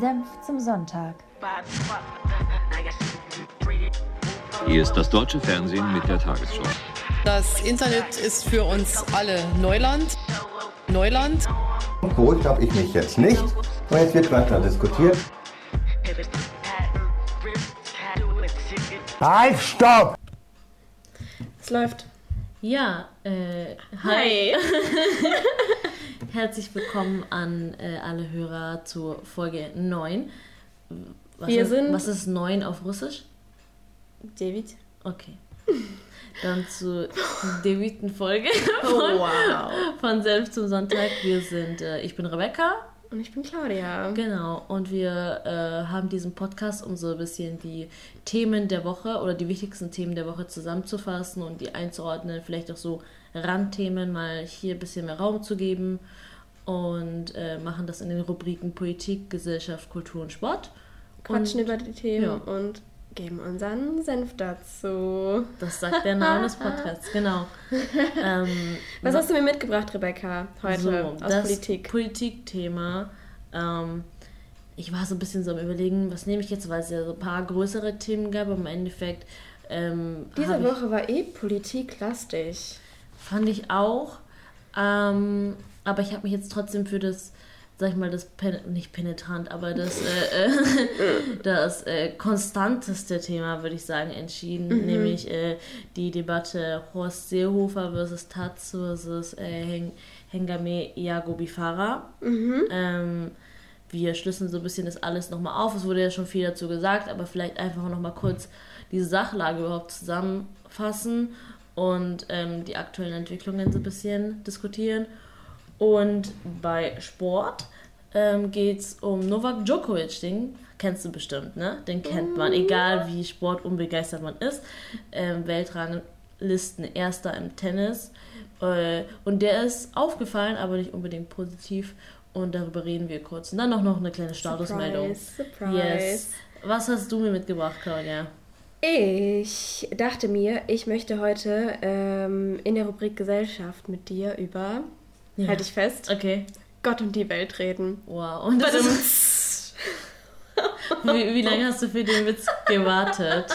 Senf zum Sonntag. Hier ist das deutsche Fernsehen mit der Tagesschau. Das Internet ist für uns alle Neuland. Neuland. Beruhigt habe ich mich jetzt nicht. Und jetzt wird weiter diskutiert. Halt, stopp! Es läuft. Ja, äh, hi. Hi. Herzlich willkommen an äh, alle Hörer zur Folge 9. Was Wir ist, sind- Was ist 9 auf Russisch? David. Okay. Dann zur deviten Folge Oh, wow. von Senf zum Sonntag. Wir sind, äh, ich bin Rebecca, Und ich bin Claudia. genau, und wir äh, haben diesen Podcast, um so ein bisschen die Themen der Woche oder die wichtigsten Themen der Woche zusammenzufassen und die einzuordnen, vielleicht auch so Randthemen mal hier ein bisschen mehr Raum zu geben und äh, machen das in den Rubriken Politik, Gesellschaft, Kultur und Sport. Quatschen und, über die Themen ja. und geben unseren Senf dazu. Das sagt der Name des Podcasts, genau. Ähm, Was hast du mir mitgebracht, Rebecca, heute so, aus das Politik? Politikthema. Ähm, ich war so ein bisschen so am überlegen, was nehme ich jetzt, weil es ja so ein paar größere Themen gab. aber Im Endeffekt ähm, Diese Woche war eh politiklastig. Fand ich auch. Ähm, aber ich habe mich jetzt trotzdem für das, sag ich mal, das Pen nicht penetrant, aber das, äh, äh, das äh, konstanteste Thema, würde ich sagen, entschieden. Nämlich äh, die Debatte Horst Seehofer versus Taz versus äh, Heng Hengame Iago Bifara. Ähm, wir schlüsseln so ein bisschen das alles nochmal auf. Es wurde ja schon viel dazu gesagt, aber vielleicht einfach nochmal kurz diese Sachlage überhaupt zusammenfassen und ähm, die aktuellen Entwicklungen so ein bisschen diskutieren. Und bei Sport ähm, geht es um Novak Djokovic, den kennst du bestimmt, ne? Den kennt man, egal wie sportunbegeistert man ist. Ähm, Weltranglisten Erster im Tennis. Äh, und der ist aufgefallen, aber nicht unbedingt positiv. Und darüber reden wir kurz. Und dann noch, noch eine kleine Statusmeldung. Surprise, surprise. Yes. Was hast du mir mitgebracht, Claudia? Ich dachte mir, ich möchte heute ähm, in der Rubrik Gesellschaft mit dir über, Ja. halte ich fest, Okay. Gott und die Welt reden. Wow. Und das ist, wie, wie lange hast du für den Witz gewartet?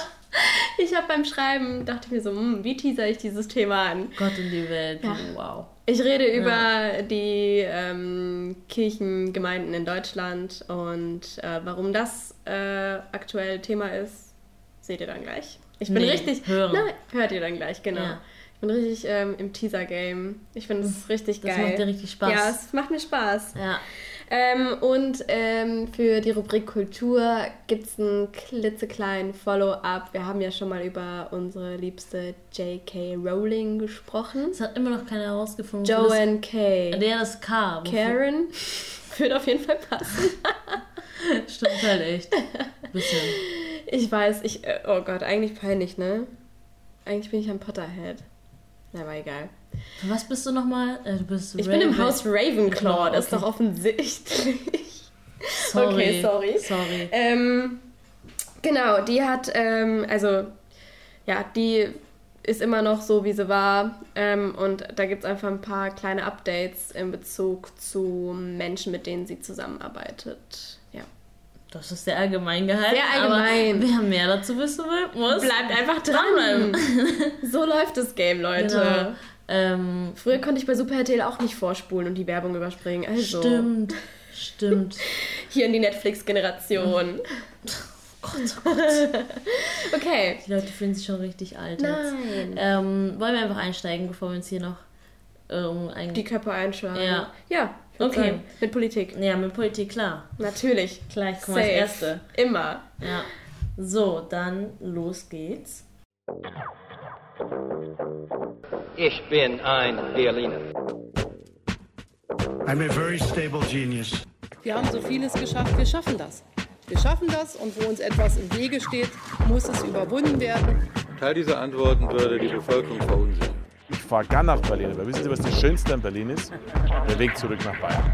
Ich habe beim Schreiben, dachte ich mir so, hm, wie teaser ich dieses Thema an? Gott und die Welt. Ja. Wow. Ich rede über die ähm, Kirchengemeinden in Deutschland und äh, warum das äh, aktuell Thema ist, seht ihr dann gleich. Ich bin Nee, richtig. hören. Nein, hört ihr dann gleich, genau. Ja. Ich bin richtig ähm, im Teaser-Game. Ich finde es richtig Das geil. macht dir richtig Spaß. Ja, es macht mir Spaß. Ja. Ähm, und ähm, für die Rubrik Kultur gibt es einen klitzekleinen Follow-up. Wir haben ja schon mal über unsere liebste J.K. Rowling gesprochen. Es hat immer noch keiner herausgefunden. Joanne K. Das, der das K. wofür- Karen würde auf jeden Fall passen. Stimmt halt echt. Bisschen. Ich weiß, ich. äh, Oh Gott, eigentlich peinlich, ne? Eigentlich bin ich ein Potterhead. Na, aber egal. Für was bist du nochmal? Äh, du bist Ich bin im Raven- Haus Ravenclaw, das ist Okay. doch offensichtlich. Sorry. Okay, sorry. Sorry. Ähm, genau, die hat, ähm, also, ja, die ist immer noch so, wie sie war. Ähm, und da gibt es einfach ein paar kleine Updates in Bezug zu Menschen, mit denen sie zusammenarbeitet. Das ist sehr allgemein gehalten. Sehr allgemein. Wer mehr dazu wissen will, muss. Bleibt einfach dran. so läuft das Game, Leute. Genau. Ähm, Früher konnte ich bei Super RTL auch nicht vorspulen und die Werbung überspringen. Also, Stimmt. Stimmt. hier in die Netflix-Generation. Gott, oh Gott. Okay. Die Leute fühlen sich schon richtig alt jetzt. Nein. Ähm, wollen wir einfach einsteigen, bevor wir uns hier noch ähm, Die Köpfe einschlagen. Ja. Ja, Okay. sagen, Mit Politik. Ja, mit Politik, klar. Natürlich. Gleich kommen wir als Erste. Immer. Ja. So, dann los geht's. Ich bin ein Berliner. I'm a very stable genius. Wir haben so vieles geschafft, wir schaffen das. Wir schaffen das und wo uns etwas im Wege steht, muss es überwunden werden. Teil dieser Antworten würde die Bevölkerung verunsichern. Ich fahre gern nach Berlin, aber wissen Sie, was das Schönste an Berlin ist? Der Weg zurück nach Bayern.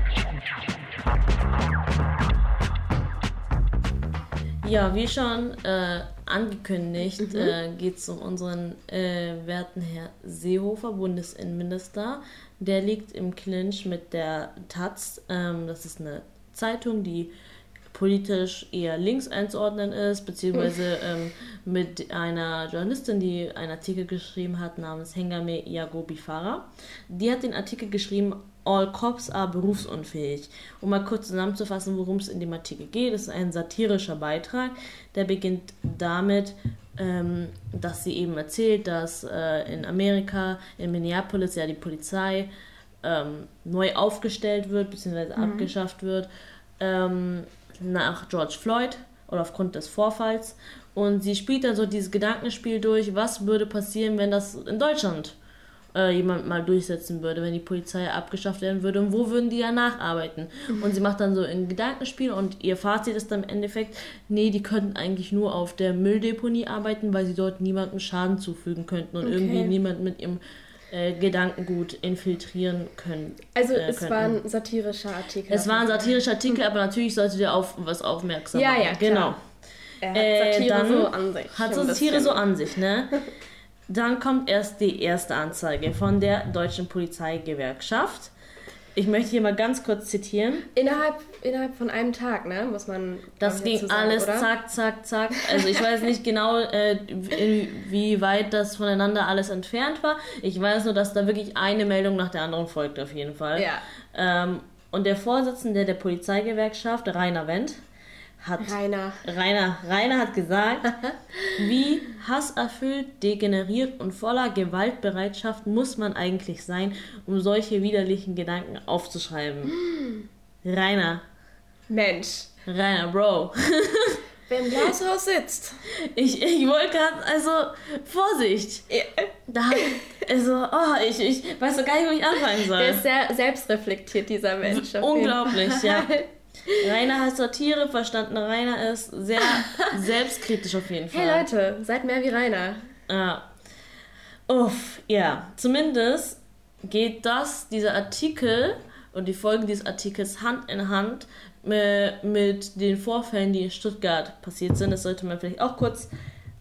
Ja, wie schon äh, angekündigt, äh, geht es um unseren äh, werten Herr Seehofer, Bundesinnenminister. Der liegt im Clinch mit der Taz. Ähm, das ist eine Zeitung, die politisch eher links einzuordnen ist, beziehungsweise ähm, mit einer Journalistin, die einen Artikel geschrieben hat namens Hengame Iagobi Farah. Die hat den Artikel geschrieben, All Cops are berufsunfähig. Um mal kurz zusammenzufassen, worum es in dem Artikel geht, es ist ein satirischer Beitrag, der beginnt damit, ähm, dass sie eben erzählt, dass äh, in Amerika, in Minneapolis ja die Polizei ähm, neu aufgestellt wird, beziehungsweise Mhm. abgeschafft wird, ähm, nach George Floyd oder aufgrund des Vorfalls. Und sie spielt dann so dieses Gedankenspiel durch, was würde passieren, wenn das in Deutschland äh, jemand mal durchsetzen würde, wenn die Polizei abgeschafft werden würde und wo würden die danach arbeiten. Und sie macht dann so ein Gedankenspiel und ihr Fazit ist dann im Endeffekt, nee, die könnten eigentlich nur auf der Mülldeponie arbeiten, weil sie dort niemandem Schaden zufügen könnten und Okay. irgendwie niemand mit ihrem äh, Gedankengut infiltrieren können. Also äh, es könnten. war ein satirischer Artikel. Es war ein satirischer Artikel, aber natürlich sollte der auf was aufmerksam Ja, machen. ja, klar. genau. Er hat Äh, Satire dann so an sich. Hat so Satire so an sich, ne? Dann kommt erst die erste Anzeige von der Deutschen Polizeigewerkschaft. Ich möchte hier mal ganz kurz zitieren. Innerhalb, innerhalb von einem Tag, ne? Muss man. Das ging sagen, alles oder? zack, zack, zack. Also ich weiß nicht genau, äh, wie, wie weit das voneinander alles entfernt war. Ich weiß nur, dass da wirklich eine Meldung nach der anderen folgt auf jeden Fall. Ja. Ähm, und der Vorsitzende der Polizeigewerkschaft, Rainer Wendt, hat Rainer. Rainer, Rainer hat gesagt, wie hasserfüllt, degeneriert und voller Gewaltbereitschaft muss man eigentlich sein, um solche widerlichen Gedanken aufzuschreiben. Rainer, Mensch. Rainer, Bro. Wer im Glashaus sitzt. Ich, ich wollte gerade, also, Vorsicht. Da, also, oh, ich, ich weiß gar nicht, wo ich anfangen soll. Der ist sehr selbstreflektiert, dieser Mensch. Unglaublich, ja. Rainer hat Satire verstanden. Rainer ist sehr selbstkritisch auf jeden Fall. Hey Leute, seid mehr wie Rainer. Ja. Uff, ja. Zumindest geht das, dieser Artikel und die Folge dieses Artikels Hand in Hand mit den Vorfällen, die in Stuttgart passiert sind. Das sollte man vielleicht auch kurz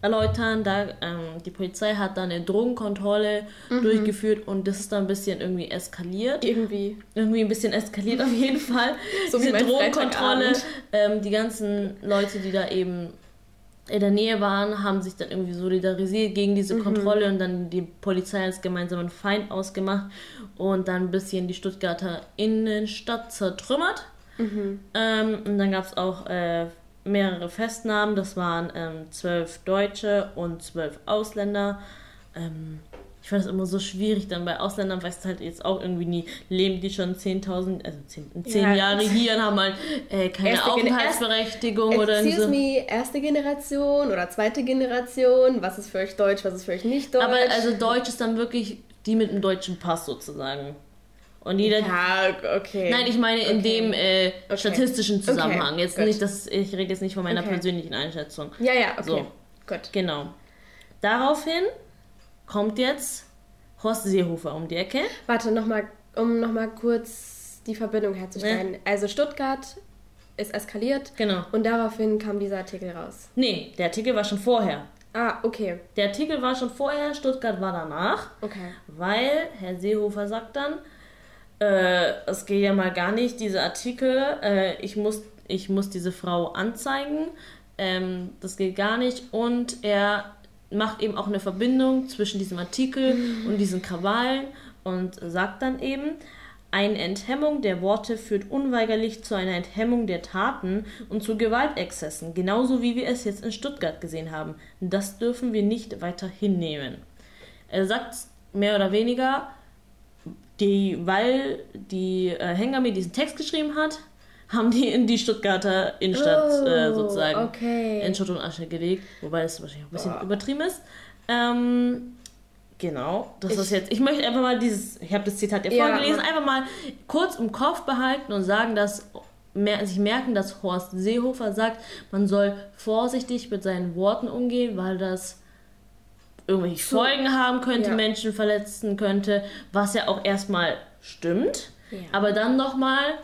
erläutern. Da, ähm, die Polizei hat dann eine Drogenkontrolle durchgeführt und das ist dann ein bisschen irgendwie eskaliert. Irgendwie. Irgendwie ein bisschen eskaliert auf jeden Fall. So wie Diese Drogenkontrolle, ähm, die ganzen Leute, die da eben in der Nähe waren, haben sich dann irgendwie solidarisiert gegen diese Mhm. Kontrolle und dann die Polizei als gemeinsamen Feind ausgemacht und dann ein bisschen die Stuttgarter Innenstadt zertrümmert. Mhm. Ähm, und dann gab es auch äh, mehrere Festnahmen. Das waren ähm, zwölf Deutsche und zwölf Ausländer. Ähm, ich fand es immer so schwierig, dann bei Ausländern weißt du halt jetzt auch irgendwie nie, leben die schon 10.000, also 10, 10 Ja. Jahre hier und haben halt äh, keine Erste Aufenthaltsberechtigung oder Excuse so. me, erste Generation oder zweite Generation? Was ist für euch Deutsch, was ist für euch nicht Deutsch? Aber also Deutsch ist dann wirklich die mit dem deutschen Pass sozusagen. Und jeder. ja, okay. Nein, ich meine in Okay. dem äh, Okay. statistischen Zusammenhang. Okay, jetzt gut. nicht, dass ich rede jetzt nicht von meiner persönlichen Einschätzung. Ja, ja, okay. So. Gut. Genau. Daraufhin kommt jetzt Horst Seehofer um die Ecke. Warte, nochmal, um nochmal kurz die Verbindung herzustellen. Also Stuttgart ist eskaliert Genau. und daraufhin kam dieser Artikel raus. Nee, der Artikel war schon vorher. Ah, okay. Der Artikel war schon vorher, Stuttgart war danach. Okay. Weil Herr Seehofer sagt dann, äh, es geht ja mal gar nicht, diese Artikel, äh, ich, muss, ich muss diese Frau anzeigen, ähm, das geht gar nicht. Und er macht eben auch eine Verbindung zwischen diesem Artikel und diesen Krawallen und sagt dann eben, eine Enthemmung der Worte führt unweigerlich zu einer Enthemmung der Taten und zu Gewaltexzessen, genauso wie wir es jetzt in Stuttgart gesehen haben. Das dürfen wir nicht weiter hinnehmen. Er sagt mehr oder weniger, die, weil die äh, Hengame diesen Text geschrieben hat, haben die in die Stuttgarter Innenstadt äh, Oh, sozusagen okay. in Schutt und Asche gelegt, wobei es wahrscheinlich auch ein bisschen übertrieben ist. Ähm, genau, das Ich- ist jetzt. Ich möchte einfach mal dieses, ich habe das Zitat ja vorgelesen, einfach mal kurz im Kopf behalten und sagen, dass mer sich merken, dass Horst Seehofer sagt, man soll vorsichtig mit seinen Worten umgehen, weil das irgendwelche So. Folgen haben könnte, Ja. Menschen verletzen könnte, was ja auch erstmal stimmt, Ja. aber dann nochmal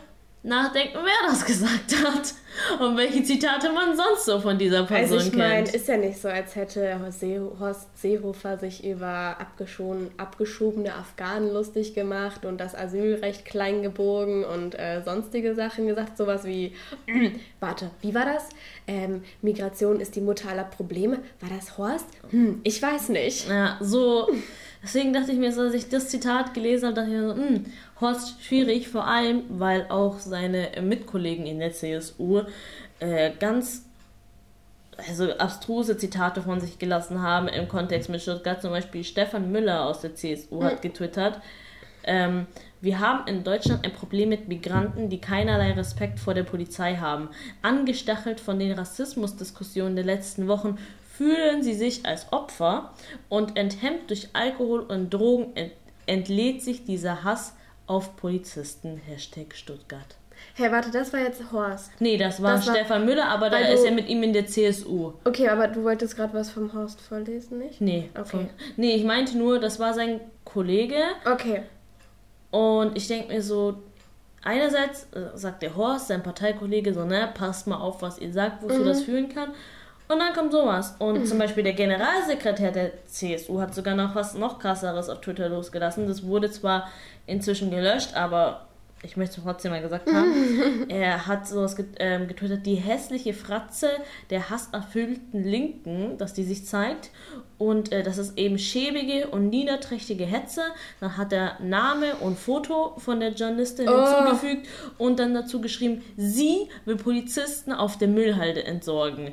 nachdenken, wer das gesagt hat. Und welche Zitate man sonst so von dieser Person Also ich meine, kennt. ist ja nicht so, als hätte Horst See- Horst Seehofer sich über abgeschoben, abgeschobene Afghanen lustig gemacht und das Asylrecht klein gebogen und äh, sonstige Sachen gesagt. Sowas wie, warte, wie war das? Ähm, Migration ist die Mutter aller Probleme. War das Horst? Hm, ich weiß nicht. Ja, so. Deswegen dachte ich mir, als ich das Zitat gelesen habe, dachte ich mir so, hm, Horst schwierig, vor allem, weil auch seine Mitkollegen in der CSU äh, ganz also abstruse Zitate von sich gelassen haben im Kontext mit Stuttgart. Zum Beispiel Stefan Müller aus der CSU hat getwittert, ähm, wir haben in Deutschland ein Problem mit Migranten, die keinerlei Respekt vor der Polizei haben. Angestachelt von den Rassismusdiskussionen der letzten Wochen fühlen sie sich als Opfer und enthemmt durch Alkohol und Drogen ent entlädt sich dieser Hass auf Polizisten. Hashtag Stuttgart. Hey, warte, das war jetzt Horst. Nee, das war Das war- Stefan Müller, aber da ist er mit ihm in der CSU. Okay, aber du wolltest gerade was vom Horst vorlesen, nicht? Nee, Okay. von- nee, ich meinte nur, das war sein Kollege Okay. und ich denke mir so, einerseits äh, sagt der Horst, sein Parteikollege, so, ne, passt mal auf, was ihr sagt, wozu das führen kann. Und dann kommt sowas. Und zum Beispiel der Generalsekretär der CSU hat sogar noch was noch krasseres auf Twitter losgelassen. Das wurde zwar inzwischen gelöscht, aber ich möchte es trotzdem mal gesagt haben. er hat sowas get ähm, getwittert, die hässliche Fratze der hasserfüllten Linken, dass die sich zeigt. Und äh, das ist eben schäbige und niederträchtige Hetze. Dann hat er Name und Foto von der Journalistin hinzugefügt und dann dazu geschrieben, sie will Polizisten auf der Müllhalde entsorgen.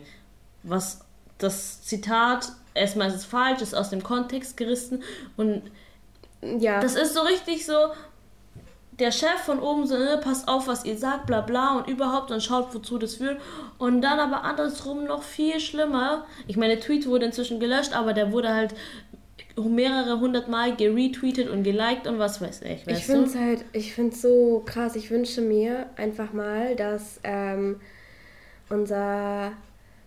Was das Zitat, erstmal ist es falsch, ist aus dem Kontext gerissen und Ja. das ist so richtig so, der Chef von oben so, ne, passt auf, was ihr sagt, bla bla und überhaupt und schaut, wozu das führt. Und dann aber andersrum noch viel schlimmer. Ich meine, der Tweet wurde inzwischen gelöscht, aber der wurde halt mehrere hundert Mal geretweetet und geliked und was weiß ich, weißt Ich finde es halt, ich finde so krass. Ich wünsche mir einfach mal, dass ähm, unser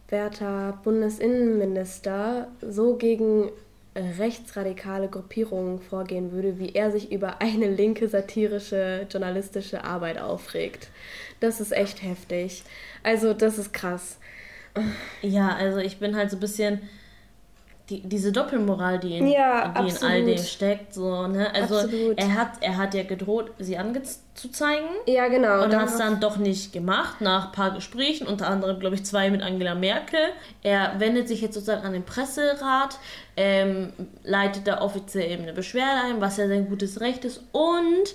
werter Bundesinnenminister so gegen äh, rechtsradikale Gruppierungen vorgehen würde, wie er sich über eine linke satirische journalistische Arbeit aufregt. Das ist echt heftig. Also das ist krass. Ja, also ich bin halt so ein bisschen die, diese Doppelmoral, die in, Ja, die in all dem steckt, so, ne? Also Absolut. er hat, er hat ja gedroht, sie anzuzeigen. Ja, genau. Und hat es dann doch nicht gemacht, nach ein paar Gesprächen, unter anderem, glaube ich, zwei mit Angela Merkel. Er wendet sich jetzt sozusagen an den Presserat, ähm, leitet da offiziell eben eine Beschwerde ein, was ja sein gutes Recht ist. Und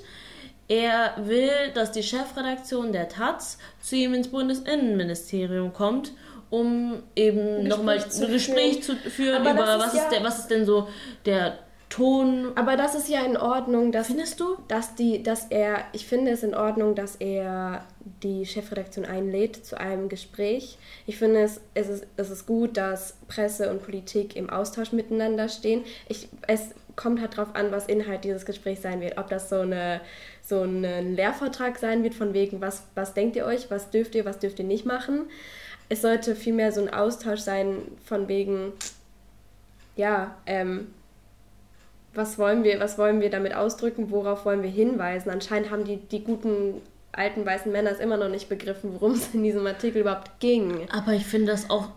er will, dass die Chefredaktion der Taz zu ihm ins Bundesinnenministerium kommt, um eben nochmal zu ein Gespräch zu führen Aber über, ist was, ja- ist der, was ist denn so der Ton. Aber das ist ja in Ordnung, dass, Findest du? dass, die, dass er, ich finde es in Ordnung, dass er die Chefredaktion einlädt zu einem Gespräch. Ich finde es, es, ist, es ist gut, dass Presse und Politik im Austausch miteinander stehen. Ich, es kommt halt darauf an, was Inhalt dieses Gesprächs sein wird. Ob das so, eine, so ein Lehrvertrag sein wird, von wegen, was, was denkt ihr euch, was dürft ihr, was dürft ihr nicht machen. Es sollte vielmehr so ein Austausch sein, von wegen, ja, ähm, was wollen wir, was wollen wir damit ausdrücken, worauf wollen wir hinweisen? Anscheinend haben die, die guten alten weißen Männer es immer noch nicht begriffen, worum es in diesem Artikel überhaupt ging. Aber ich finde das auch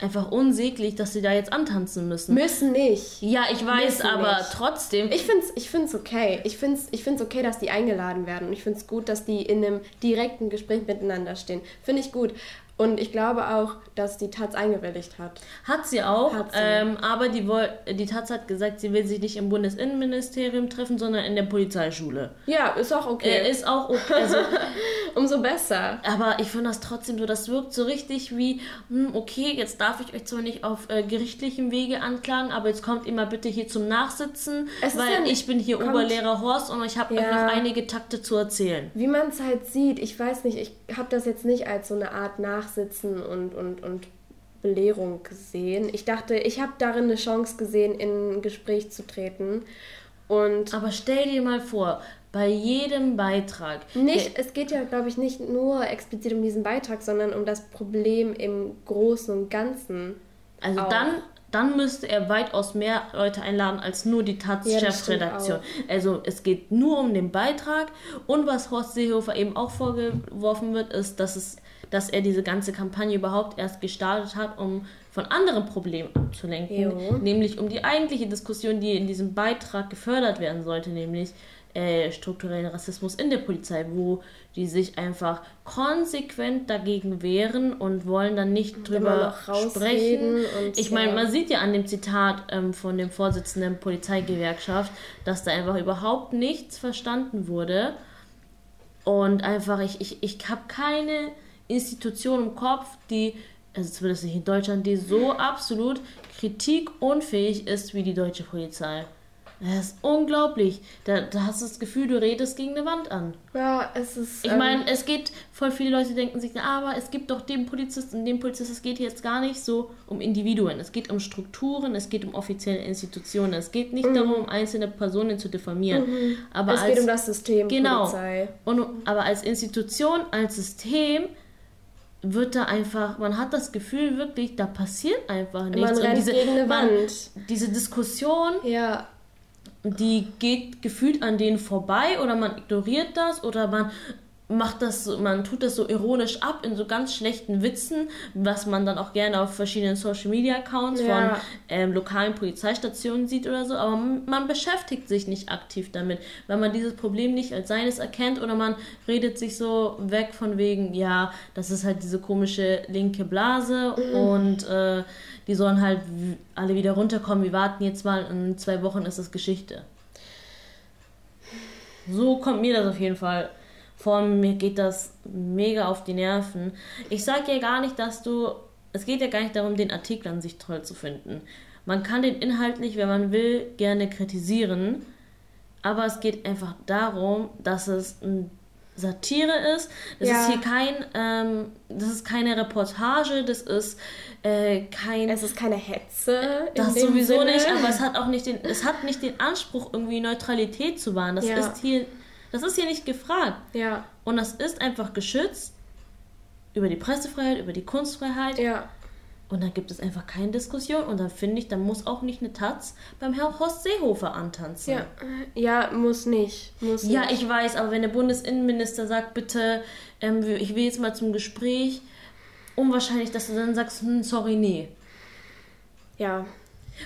einfach unsäglich, dass sie da jetzt antanzen müssen. Müssen nicht. Ja, ich weiß, Müssen aber nicht. trotzdem. Ich finde es ich find's okay. Ich finde es ich find's okay, dass die eingeladen werden. Und ich finde es gut, dass die in einem direkten Gespräch miteinander stehen. Finde ich gut. Und ich glaube auch, dass die Taz eingewilligt hat. Hat sie auch, Hat sie. Ähm, aber die, die Taz hat gesagt, sie will sich nicht im Bundesinnenministerium treffen, sondern in der Polizeischule. Ja, ist auch okay. Äh, ist auch okay. Also, Umso besser. aber ich finde das trotzdem so, das wirkt so richtig wie, hm, okay, jetzt darf ich euch zwar nicht auf äh, gerichtlichem Wege anklagen, aber jetzt kommt immer bitte hier zum Nachsitzen, Es weil ja nicht- ich bin hier kommt- Oberlehrer Horst und ich habe euch Ja. noch einige Takte zu erzählen. Wie man es halt sieht, ich weiß nicht, ich habe das jetzt nicht als so eine Art Nachsitzen und, und, und Belehrung gesehen. Ich dachte, ich habe darin eine Chance gesehen, in ein Gespräch zu treten. Und Aber stell dir mal vor, bei jedem Beitrag. nicht, es geht ja, glaube ich, nicht nur explizit um diesen Beitrag, sondern um das Problem im Großen und Ganzen. Also auch. dann, dann müsste er weitaus mehr Leute einladen als nur die Ja, Taz-Chefredaktion. also es geht nur um den Beitrag und was Horst Seehofer eben auch vorgeworfen wird, ist, dass es dass er diese ganze Kampagne überhaupt erst gestartet hat, um von anderen Problemen abzulenken, Jo. nämlich um die eigentliche Diskussion, die in diesem Beitrag gefördert werden sollte, nämlich äh, strukturellen Rassismus in der Polizei, wo die sich einfach konsequent dagegen wehren und wollen dann nicht drüber sprechen. Ich meine, man sieht ja an dem Zitat ähm, von dem Vorsitzenden der Polizeigewerkschaft, dass da einfach überhaupt nichts verstanden wurde. Und einfach, ich, ich, ich habe keine Institution im Kopf, die, also zumindest nicht in Deutschland, die so absolut kritikunfähig ist wie die deutsche Polizei. Das ist unglaublich. Da, da hast du das Gefühl, du redest gegen eine Wand an. Ja, es ist. Ich ähm, meine, es geht, voll viele Leute denken sich, aber es gibt doch den Polizisten und den Polizisten, es geht jetzt gar nicht so um Individuen. Es geht um Strukturen, es geht um offizielle Institutionen. Es geht nicht darum, einzelne Personen zu diffamieren. Aber Mhm. es als, geht um das System Genau. Polizei. Und, aber als Institution, als System wird da einfach, man hat das Gefühl wirklich, da passiert einfach nichts. Man Und rennt gegen eine man, Wand. Diese Diskussion, Ja, die geht gefühlt an denen vorbei oder man ignoriert das oder man macht das, man tut das so ironisch ab in so ganz schlechten Witzen, was man dann auch gerne auf verschiedenen Social Media Accounts Ja. von ähm, lokalen Polizeistationen sieht oder so, aber man, beschäftigt sich nicht aktiv damit, weil man dieses Problem nicht als seines erkennt oder man redet sich so weg von wegen, ja, das ist halt diese komische linke Blase und äh, die sollen halt alle wieder runterkommen, wir warten jetzt mal, in zwei Wochen ist das Geschichte. So kommt mir das auf jeden Fall vor. Mir geht das mega auf die Nerven. Ich sage ja gar nicht, dass du. Es geht ja gar nicht darum, den Artikel an sich toll zu finden. Man kann den inhaltlich, wenn man will, gerne kritisieren. Aber es geht einfach darum, dass es ein Satire ist. Das Ja. ist hier kein, ähm, das ist keine Reportage, das ist äh, kein. es ist keine Hetze. in Das sowieso Sinne. nicht, aber es hat auch nicht den, es hat nicht den Anspruch, irgendwie Neutralität zu wahren. Das Ja. ist hier, das ist hier nicht gefragt. Ja, Und das ist einfach geschützt über die Pressefreiheit, über die Kunstfreiheit. ja. Und dann gibt es einfach keine Diskussion. Und dann finde ich, dann muss auch nicht eine Taz beim Herrn Horst Seehofer antanzen. Ja, ja, muss nicht. Muss Ja, nicht. ich weiß, aber wenn der Bundesinnenminister sagt, bitte, ähm, ich will jetzt mal zum Gespräch, unwahrscheinlich, dass du dann sagst, hm, sorry, nee. Ja,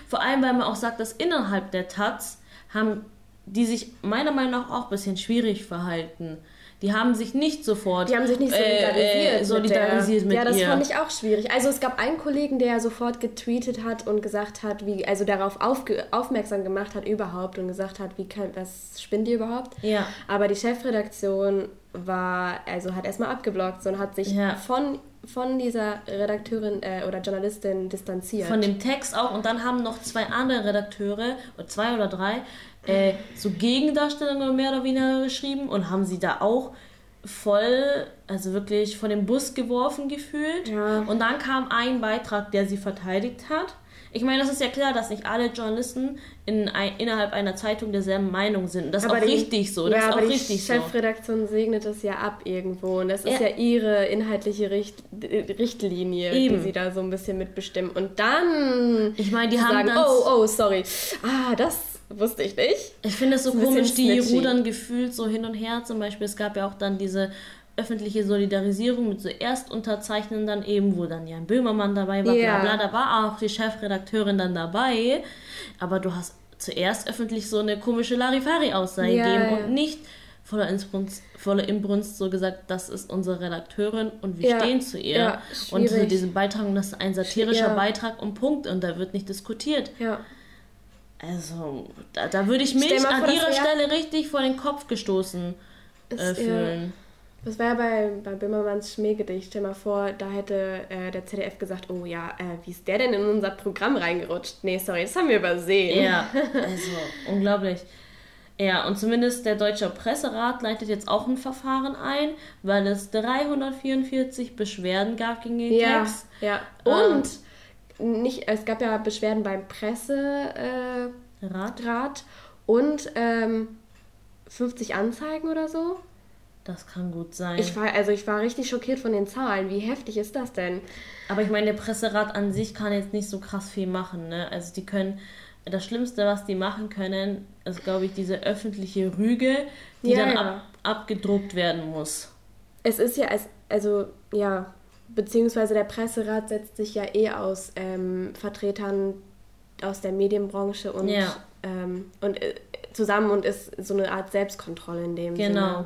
Vor allem, weil man auch sagt, dass innerhalb der Taz haben die sich meiner Meinung nach auch ein bisschen schwierig verhalten. Die haben sich nicht sofort die haben sich nicht solidarisiert. äh, äh, solidarisiert mit, mit, der. Ja, das ihr. fand ich auch schwierig. Also es gab einen Kollegen, der sofort getweetet hat und gesagt hat, wie, also darauf aufge aufmerksam gemacht hat überhaupt und gesagt hat, wie kann, was spinnt ihr überhaupt? Ja. Aber die Chefredaktion war, also hat erstmal abgeblockt und hat sich Ja. von, von dieser Redakteurin äh, oder Journalistin distanziert. Von dem Text auch. Und dann haben noch zwei andere Redakteure, zwei oder drei, äh, so Gegendarstellungen mehr oder weniger geschrieben und haben sie da auch voll, also wirklich von dem Bus geworfen gefühlt. Ja. Und dann kam ein Beitrag, der sie verteidigt hat. Ich meine, das ist ja klar, dass nicht alle Journalisten in ein, innerhalb einer Zeitung derselben Meinung sind. Das ist auch die- richtig so. Das ja, ist auch aber die richtig so. Chefredaktion segnet es ja ab irgendwo. Und das ist Ja. ja, ihre inhaltliche Richt Richtlinie, Eben. die sie da so ein bisschen mitbestimmen. Und dann Ich meine, die haben sagen, dann- oh, oh, sorry. Ah, das wusste ich nicht. Ich finde es so komisch, die snitchy. rudern gefühlt so hin und her. Zum Beispiel, es gab ja auch dann diese öffentliche Solidarisierung mit so Erstunterzeichnen dann eben, wo dann Jan Böhmermann dabei war, Ja. bla bla, da war auch die Chefredakteurin dann dabei. Aber du hast zuerst öffentlich so eine komische Larifari-Aussage Ja, gegeben ja. und nicht voller Inbrunst, voller Inbrunst so gesagt, das ist unsere Redakteurin und wir Ja. stehen zu ihr. Ja, und so diesen Beitrag, und das ist ein satirischer Ja. Beitrag und Punkt und da wird nicht diskutiert. Ja. Also, da, da würde ich mich an ihrer Stelle richtig vor den Kopf gestoßen äh, fühlen. Das war ja bei, bei Böhmermanns Schmähgedicht. Stell mal vor, da hätte äh, der ZDF gesagt, oh ja, äh, wie ist der denn in unser Programm reingerutscht? Nee, sorry, das haben wir übersehen. Ja, also unglaublich. Ja, und zumindest der Deutsche Presserat leitet jetzt auch ein Verfahren ein, weil es 344 Beschwerden gab gegen den Ja, Text. ja. Ähm. Nicht, es gab ja Beschwerden beim Presserat äh, Rat? Rat und ähm, 50 Anzeigen oder so. Das kann gut sein. Ich war, also ich war richtig schockiert von den Zahlen. Wie heftig ist das denn? Aber ich meine, der Presserat an sich kann jetzt nicht so krass viel machen. Ne? Also die können, das Schlimmste, was die machen können, ist, glaube ich, diese öffentliche Rüge, die Ja, dann ja. Ab, abgedruckt werden muss. Es ist ja, als, also ja, beziehungsweise der Presserat setzt sich ja eh aus ähm, Vertretern aus der Medienbranche und, Ja. ähm, und äh, zusammen und ist so eine Art Selbstkontrolle in dem Genau. Sinne.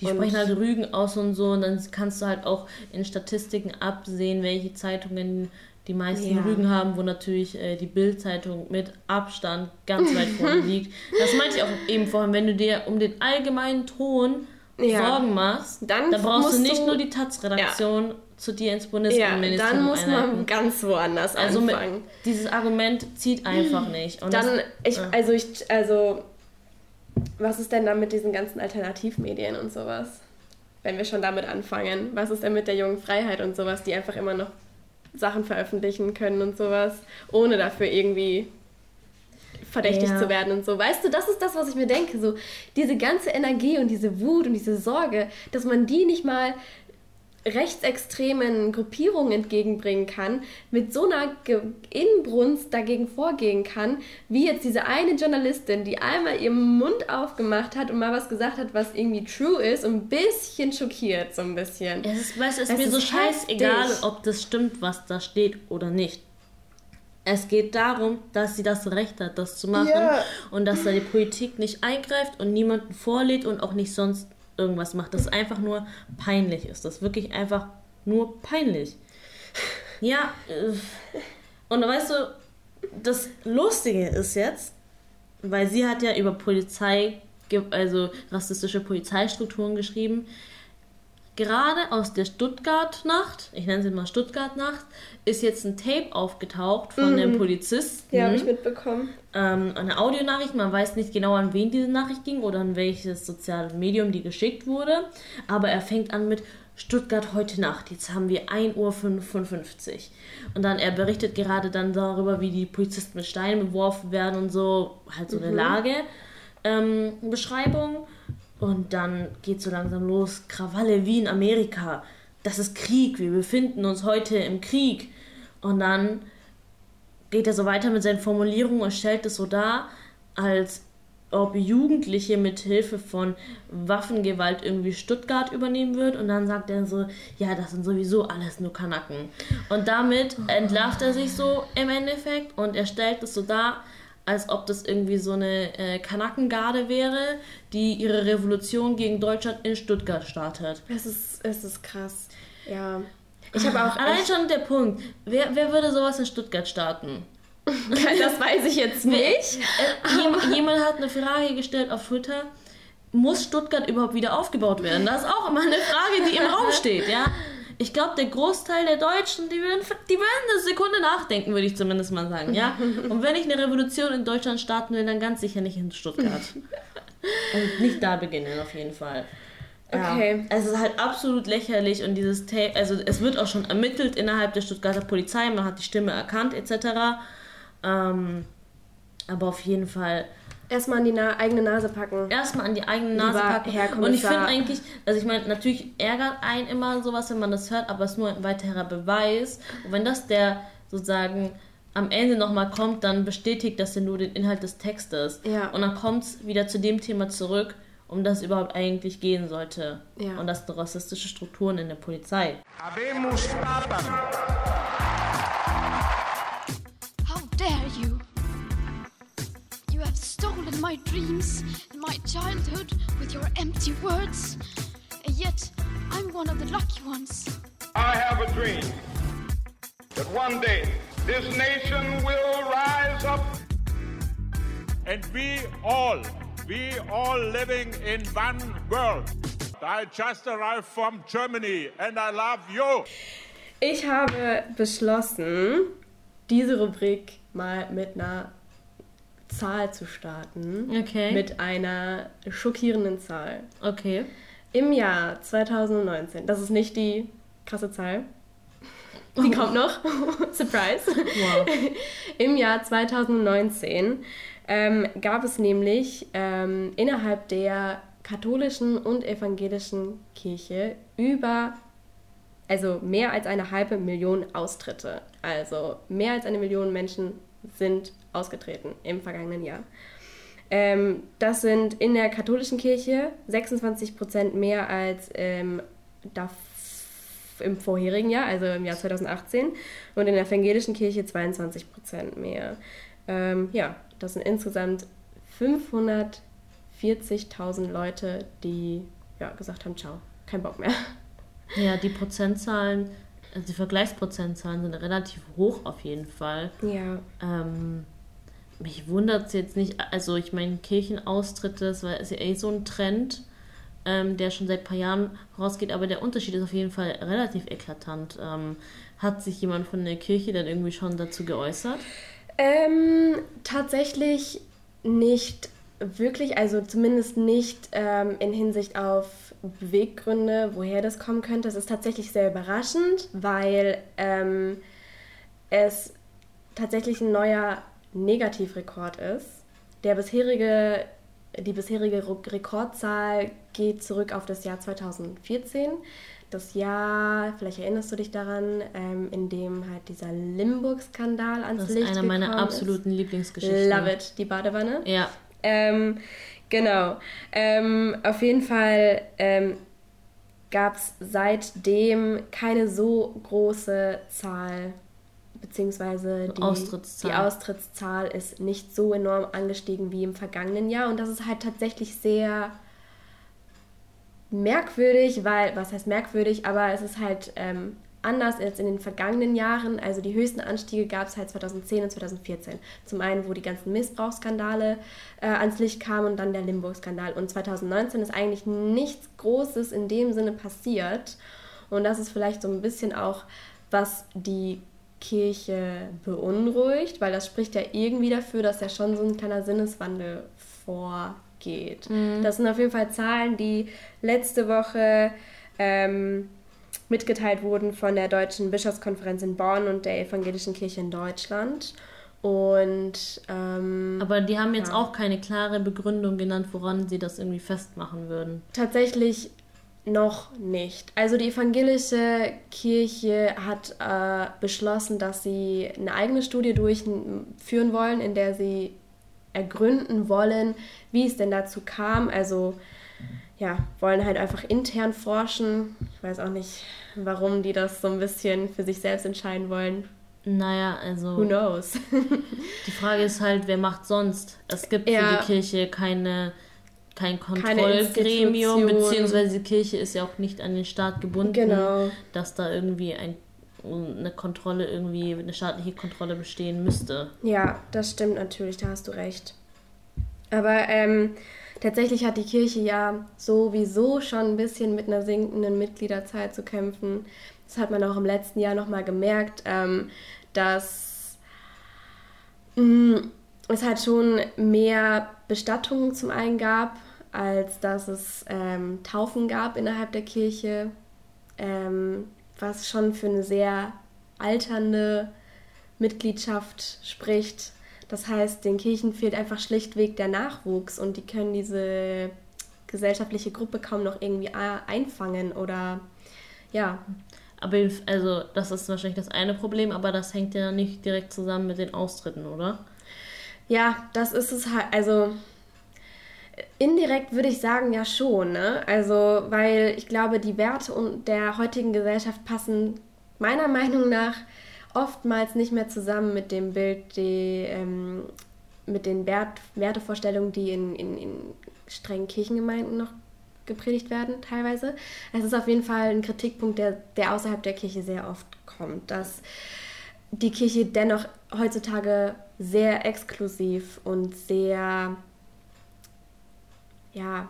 Die Und- sprechen halt Rügen aus und so und dann kannst du halt auch in Statistiken absehen, welche Zeitungen die meisten Ja. Rügen haben, wo natürlich äh, die Bild-Zeitung mit Abstand ganz weit vorne liegt. Das meinte ich auch eben vorhin, wenn du dir um den allgemeinen Ton Ja. Sorgen machst, Dann dann brauchst du nicht du- nur die Taz-Redaktion zu dir ins Ja, Bundesinnenministerium dann muss man einleiten. ganz woanders Also anfangen. dieses Argument zieht einfach nicht. Und Dann, das, ich, ja. also ich, also, was ist denn dann mit diesen ganzen Alternativmedien und sowas? Wenn wir schon damit anfangen. Was ist denn mit der jungen Freiheit und sowas, die einfach immer noch Sachen veröffentlichen können und sowas, ohne dafür irgendwie verdächtig Ja. zu werden und so. Weißt du, das ist das, was ich mir denke. So, diese ganze Energie und diese Wut und diese Sorge, dass man die nicht mal rechtsextremen Gruppierungen entgegenbringen kann, mit so einer Ge Inbrunst dagegen vorgehen kann, wie jetzt diese eine Journalistin, die einmal ihren Mund aufgemacht hat und mal was gesagt hat, was irgendwie true ist und ein bisschen schockiert, so ein bisschen. Es ist, weißt, du, es ist Es mir so ist scheißegal, heftig. ob das stimmt, was da steht oder nicht. Es geht darum, dass sie das Recht hat, das zu machen Ja. und dass da die Politik nicht eingreift und niemanden vorlädt und auch nicht sonst irgendwas macht. Das einfach nur peinlich ist. Das ist wirklich einfach nur peinlich. Ja, äh, und weißt du, das Lustige ist jetzt, weil sie hat ja über Polizei, also rassistische Polizeistrukturen geschrieben, Gerade aus der Stuttgart-Nacht, ich nenne sie mal Stuttgart-Nacht, ist jetzt ein Tape aufgetaucht von dem Polizisten. Ja, habe ich mitbekommen. ähm, eine Audionachricht, man weiß nicht genau, an wen diese Nachricht ging oder an welches soziale Medium die geschickt wurde. Aber er fängt an mit Stuttgart heute Nacht. Jetzt haben wir 1.55 Uhr. Und dann, er berichtet gerade dann darüber, wie die Polizisten mit Steinen beworfen werden und so, halt so eine Lage. Ähm, Beschreibung. Und dann geht so langsam los. Krawalle wie in Amerika. Das ist Krieg. Wir befinden uns heute im Krieg. Und dann geht er so weiter mit seinen Formulierungen und stellt es so dar, als ob Jugendliche mit Hilfe von Waffengewalt irgendwie Stuttgart übernehmen wird und dann sagt er so, ja, das sind sowieso alles nur Kanaken. Und damit entlarvt er sich so im Endeffekt und er stellt es so dar, als ob das irgendwie so eine äh, Kanakengarde wäre, die ihre Revolution gegen Deutschland in Stuttgart startet. Es ist, es ist krass. Ja. Ich habe auch Allein schon der Punkt, wer, wer würde sowas in Stuttgart starten? das weiß ich jetzt nicht. Äh, jem- jemand hat eine Frage gestellt auf Twitter. Muss Stuttgart überhaupt wieder aufgebaut werden? Das ist auch immer eine Frage, die im Raum steht, ja. Ich glaube, der Großteil der Deutschen, die würden, die würden eine Sekunde nachdenken, würde ich zumindest mal sagen, ja. Und wenn ich eine Revolution in Deutschland starten will, dann ganz sicher nicht in Stuttgart. Und nicht da beginnen, auf jeden Fall. Ja. Okay. Es ist halt absolut lächerlich und dieses Tape, also es wird auch schon ermittelt innerhalb der Stuttgarter Polizei, man hat die Stimme erkannt, etc. Ähm, aber auf jeden Fall Erstmal an die Na eigene Nase packen. erstmal an die eigene Nase Lieber packen. Herr Und ich finde eigentlich, also ich meine, natürlich ärgert einen immer sowas, wenn man das hört, aber es ist nur ein weiterer Beweis. Und wenn das der sozusagen am Ende nochmal kommt, dann bestätigt das ja nur den Inhalt des Textes. Ja. Und dann kommt es wieder zu dem Thema zurück, um das es überhaupt eigentlich gehen sollte. Ja. Und das sind rassistische Strukturen in der Polizei. How dare you? You have stolen my dreams and my childhood with your empty words. And yet, I'm one of the lucky ones. I have a dream that one day this nation will rise up. And we all, we all living in one world. I just arrived from Germany and I love you. Ich habe beschlossen, diese Rubrik mal mit einer Zahl zu starten. Okay. Mit einer schockierenden Zahl. Okay. Im Jahr 2019, das ist nicht die krasse Zahl, die kommt noch, Surprise. Wow. Im Jahr 2019 ähm, gab es nämlich ähm, innerhalb der katholischen und evangelischen Kirche über, also mehr als eine halbe Million Austritte. Also mehr als eine Million Menschen sind ausgetreten im vergangenen Jahr. Ähm, das sind in der katholischen Kirche 26 Prozent mehr als ähm, im vorherigen Jahr, also im Jahr 2018, und in der evangelischen Kirche 22 Prozent mehr. Ähm, ja, das sind insgesamt 540.000 Leute, die ja, gesagt haben, ciao, kein Bock mehr. Ja, die Prozentzahlen, also die Vergleichsprozentzahlen sind relativ hoch auf jeden Fall. Ja. Ähm, mich wundert es jetzt nicht, also ich meine, Kirchenaustritte, das ist ja eh so ein Trend, ähm, der schon seit ein paar Jahren rausgeht, aber der Unterschied ist auf jeden Fall relativ eklatant. Ähm, hat sich jemand von der Kirche dann irgendwie schon dazu geäußert? Ähm, tatsächlich nicht wirklich, also zumindest nicht ähm, in Hinsicht auf Beweggründe, woher das kommen könnte. Das ist tatsächlich sehr überraschend, weil ähm, es tatsächlich ein neuer Negativrekord ist. Der bisherige, die bisherige Rekordzahl geht zurück auf das Jahr 2014. Das Jahr, vielleicht erinnerst du dich daran, ähm, in dem halt dieser Limburg-Skandal ans das Licht Das ist eine meiner absoluten ist. Lieblingsgeschichten. Love it, die Badewanne. Ja. Ähm, genau. Ähm, auf jeden Fall ähm, gab es seitdem keine so große Zahl beziehungsweise die Austrittszahl. die Austrittszahl ist nicht so enorm angestiegen wie im vergangenen Jahr und das ist halt tatsächlich sehr merkwürdig, weil, was heißt merkwürdig, aber es ist halt ähm, anders als in den vergangenen Jahren. Also die höchsten Anstiege gab es halt 2010 und 2014. Zum einen, wo die ganzen Missbrauchsskandale äh, ans Licht kamen und dann der Limburg-Skandal. Und 2019 ist eigentlich nichts Großes in dem Sinne passiert. Und das ist vielleicht so ein bisschen auch, was die Kirche beunruhigt, weil das spricht ja irgendwie dafür, dass ja schon so ein kleiner Sinneswandel vorgeht. Mhm. Das sind auf jeden Fall Zahlen, die letzte Woche ähm, mitgeteilt wurden von der Deutschen Bischofskonferenz in Bonn und der Evangelischen Kirche in Deutschland. Und ähm, aber die haben jetzt ja. auch keine klare Begründung genannt, woran sie das irgendwie festmachen würden. Tatsächlich noch nicht. Also die evangelische Kirche hat äh, beschlossen, dass sie eine eigene Studie durchführen wollen, in der sie ergründen wollen, wie es denn dazu kam. Also ja, wollen halt einfach intern forschen. Ich weiß auch nicht, warum die das so ein bisschen für sich selbst entscheiden wollen. Naja, also. Who knows? die Frage ist halt, wer macht sonst? Es gibt ja. für die Kirche keine kein Kontrollgremium, beziehungsweise die Kirche ist ja auch nicht an den Staat gebunden, genau. dass da irgendwie ein, eine Kontrolle, irgendwie eine staatliche Kontrolle bestehen müsste. Ja, das stimmt natürlich, da hast du recht. Aber ähm, tatsächlich hat die Kirche ja sowieso schon ein bisschen mit einer sinkenden Mitgliederzahl zu kämpfen. Das hat man auch im letzten Jahr nochmal gemerkt, ähm, dass mh, mm, es halt schon mehr Bestattungen zum einen gab als dass es ähm, Taufen gab innerhalb der Kirche, ähm, was schon für eine sehr alternde Mitgliedschaft spricht. Das heißt, den Kirchen fehlt einfach schlichtweg der Nachwuchs und die können diese gesellschaftliche Gruppe kaum noch irgendwie einfangen oder ja. Aber also das ist wahrscheinlich das eine Problem, aber das hängt ja nicht direkt zusammen mit den Austritten, oder? Ja, das ist es halt. Also Indirekt würde ich sagen, ja schon. Ne? Also, weil ich glaube, die Werte der heutigen Gesellschaft passen meiner Meinung nach oftmals nicht mehr zusammen mit dem Bild, die, ähm, mit den Wert, Wertevorstellungen, die in, in, in strengen Kirchengemeinden noch gepredigt werden, teilweise. Es ist auf jeden Fall ein Kritikpunkt, der, der außerhalb der Kirche sehr oft kommt, dass die Kirche dennoch heutzutage sehr exklusiv und sehr ja,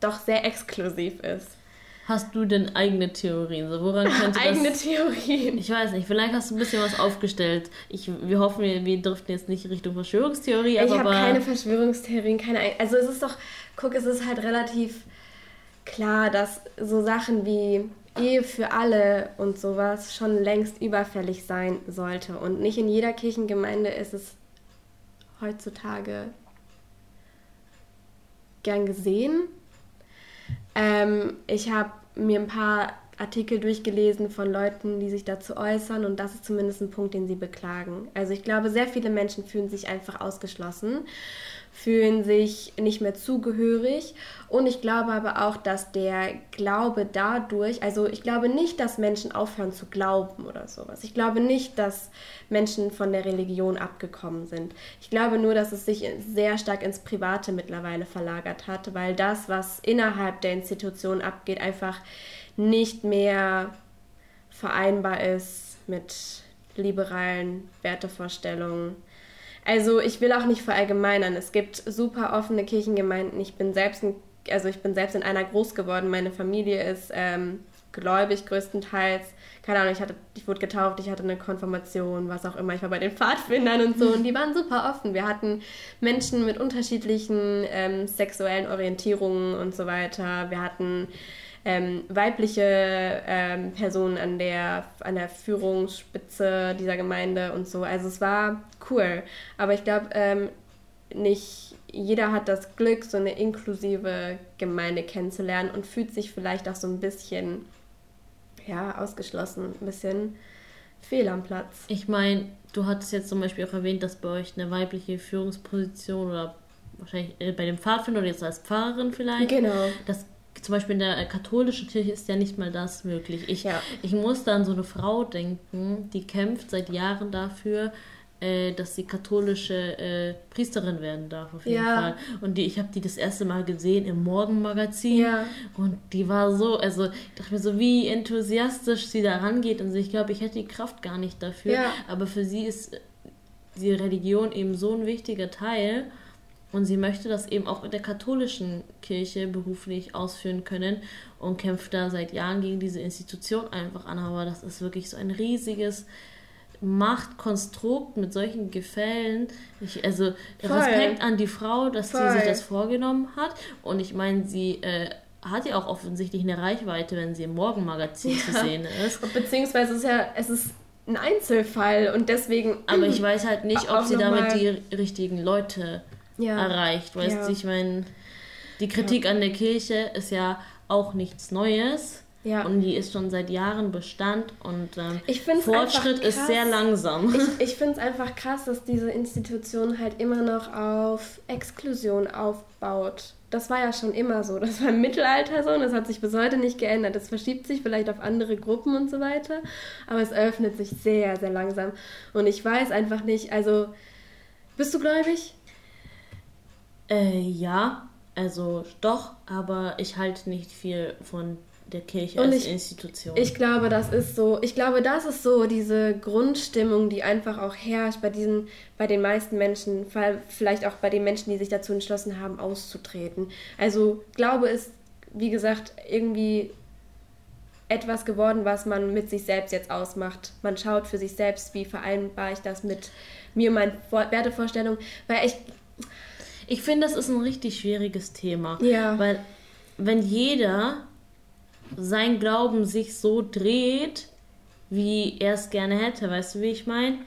doch sehr exklusiv ist. Hast du denn eigene Theorien? So, woran könnte eigene das, Theorien? Ich weiß nicht, vielleicht hast du ein bisschen was aufgestellt. Ich, wir hoffen, wir, wir driften jetzt nicht Richtung Verschwörungstheorie. Ich habe keine Verschwörungstheorien, keine. Also es ist doch, guck, es ist halt relativ klar, dass so Sachen wie Ehe für alle und sowas schon längst überfällig sein sollte. Und nicht in jeder Kirchengemeinde ist es heutzutage gern gesehen. Ähm, ich habe mir ein paar Artikel durchgelesen von Leuten, die sich dazu äußern und das ist zumindest ein Punkt, den sie beklagen. Also ich glaube, sehr viele Menschen fühlen sich einfach ausgeschlossen, fühlen sich nicht mehr zugehörig und ich glaube aber auch, dass der Glaube dadurch, also ich glaube nicht, dass Menschen aufhören zu glauben oder sowas. Ich glaube nicht, dass Menschen von der Religion abgekommen sind. Ich glaube nur, dass es sich sehr stark ins Private mittlerweile verlagert hat, weil das, was innerhalb der Institution abgeht, einfach nicht mehr vereinbar ist mit liberalen Wertevorstellungen. Also ich will auch nicht verallgemeinern. Es gibt super offene Kirchengemeinden. Ich bin selbst, ein, also ich bin selbst in einer groß geworden. Meine Familie ist ähm, gläubig größtenteils. Keine Ahnung, ich, hatte, ich wurde getauft, ich hatte eine Konfirmation, was auch immer. Ich war bei den Pfadfindern und so und die waren super offen. Wir hatten Menschen mit unterschiedlichen ähm, sexuellen Orientierungen und so weiter. Wir hatten ähm, weibliche ähm, Personen an der, an der Führungsspitze dieser Gemeinde und so. Also es war cool. Aber ich glaube, ähm, nicht jeder hat das Glück, so eine inklusive Gemeinde kennenzulernen und fühlt sich vielleicht auch so ein bisschen ja, ausgeschlossen, ein bisschen fehl am Platz. Ich meine, du hattest jetzt zum Beispiel auch erwähnt, dass bei euch eine weibliche Führungsposition oder wahrscheinlich äh, bei dem Pfadfinder oder jetzt als Pfarrerin vielleicht. Genau. Das zum Beispiel in der katholischen Kirche ist ja nicht mal das möglich. Ich, ja. ich muss da an so eine Frau denken, die kämpft seit Jahren dafür, äh, dass sie katholische äh, Priesterin werden darf, auf jeden ja. Fall. Und die, ich habe die das erste Mal gesehen im Morgenmagazin. Ja. Und die war so, also ich dachte mir so, wie enthusiastisch sie da rangeht. Und so, ich glaube, ich hätte die Kraft gar nicht dafür. Aber für sie ist die Religion eben so ein wichtiger Teil. Und sie möchte das eben auch in der katholischen Kirche beruflich ausführen können und kämpft da seit Jahren gegen diese Institution einfach an. Aber das ist wirklich so ein riesiges Machtkonstrukt mit solchen Gefällen. Ich, also Voll. Respekt an die Frau, dass Voll. sie sich das vorgenommen hat. Und ich meine, sie äh, hat ja auch offensichtlich eine Reichweite, wenn sie im Morgenmagazin ja. zu sehen ist. Beziehungsweise ist ja, es ist ein Einzelfall und deswegen. Aber ich weiß halt nicht, ob sie damit die richtigen Leute ja. erreicht. Weißt ja. du, ich meine, die Kritik ja. an der Kirche ist ja auch nichts Neues. Ja. Und die ist schon seit Jahren Bestand und ähm, Fortschritt ist sehr langsam. Ich, ich finde es einfach krass, dass diese Institution halt immer noch auf Exklusion aufbaut. Das war ja schon immer so. Das war im Mittelalter so und das hat sich bis heute nicht geändert. Das verschiebt sich vielleicht auf andere Gruppen und so weiter, aber es öffnet sich sehr, sehr langsam. Und ich weiß einfach nicht, also bist du gläubig? Äh, ja, also doch, aber ich halte nicht viel von der Kirche und als ich, Institution. Ich glaube, das ist so, ich glaube, das ist so diese Grundstimmung, die einfach auch herrscht bei diesen, bei den meisten Menschen, vielleicht auch bei den Menschen, die sich dazu entschlossen haben, auszutreten. Also Glaube ist, wie gesagt, irgendwie etwas geworden, was man mit sich selbst jetzt ausmacht. Man schaut für sich selbst, wie vereinbar ich das mit mir und meinen Wertevorstellungen, weil ich ich finde, das ist ein richtig schwieriges Thema. Ja. Weil wenn jeder sein Glauben sich so dreht, wie er es gerne hätte, weißt du, wie ich meine?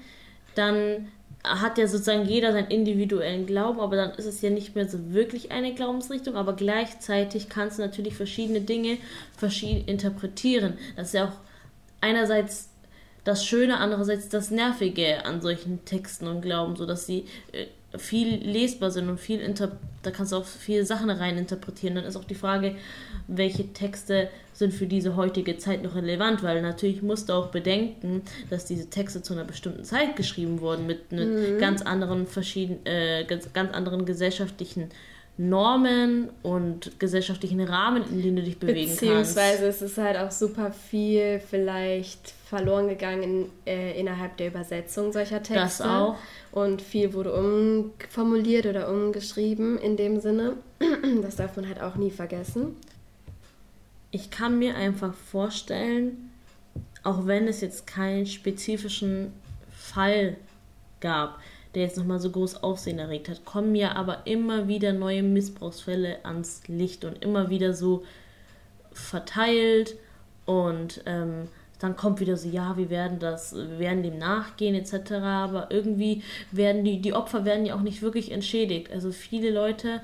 Dann hat ja sozusagen jeder seinen individuellen Glauben, aber dann ist es ja nicht mehr so wirklich eine Glaubensrichtung, aber gleichzeitig kannst du natürlich verschiedene Dinge verschieden interpretieren. Das ist ja auch einerseits das Schöne, andererseits das Nervige an solchen Texten und Glauben, so dass sie äh, viel lesbar sind und viel inter da kannst du auch viele Sachen rein interpretieren. Dann ist auch die Frage, welche Texte sind für diese heutige Zeit noch relevant, weil natürlich musst du auch bedenken, dass diese Texte zu einer bestimmten Zeit geschrieben wurden mit, mit mhm. ganz anderen verschiedenen äh, ganz, ganz anderen gesellschaftlichen Normen und gesellschaftlichen Rahmen, in denen du dich bewegen Beziehungsweise kannst. Beziehungsweise ist es halt auch super viel vielleicht verloren gegangen in, äh, innerhalb der Übersetzung solcher Texte. Das auch. Und viel wurde umformuliert oder umgeschrieben in dem Sinne. Das darf man halt auch nie vergessen. Ich kann mir einfach vorstellen, auch wenn es jetzt keinen spezifischen Fall gab, der jetzt nochmal so groß Aufsehen erregt hat, kommen ja aber immer wieder neue Missbrauchsfälle ans Licht und immer wieder so verteilt und ähm, dann kommt wieder so, ja, wir werden das, wir werden dem nachgehen etc. Aber irgendwie werden die, die Opfer werden ja auch nicht wirklich entschädigt. Also viele Leute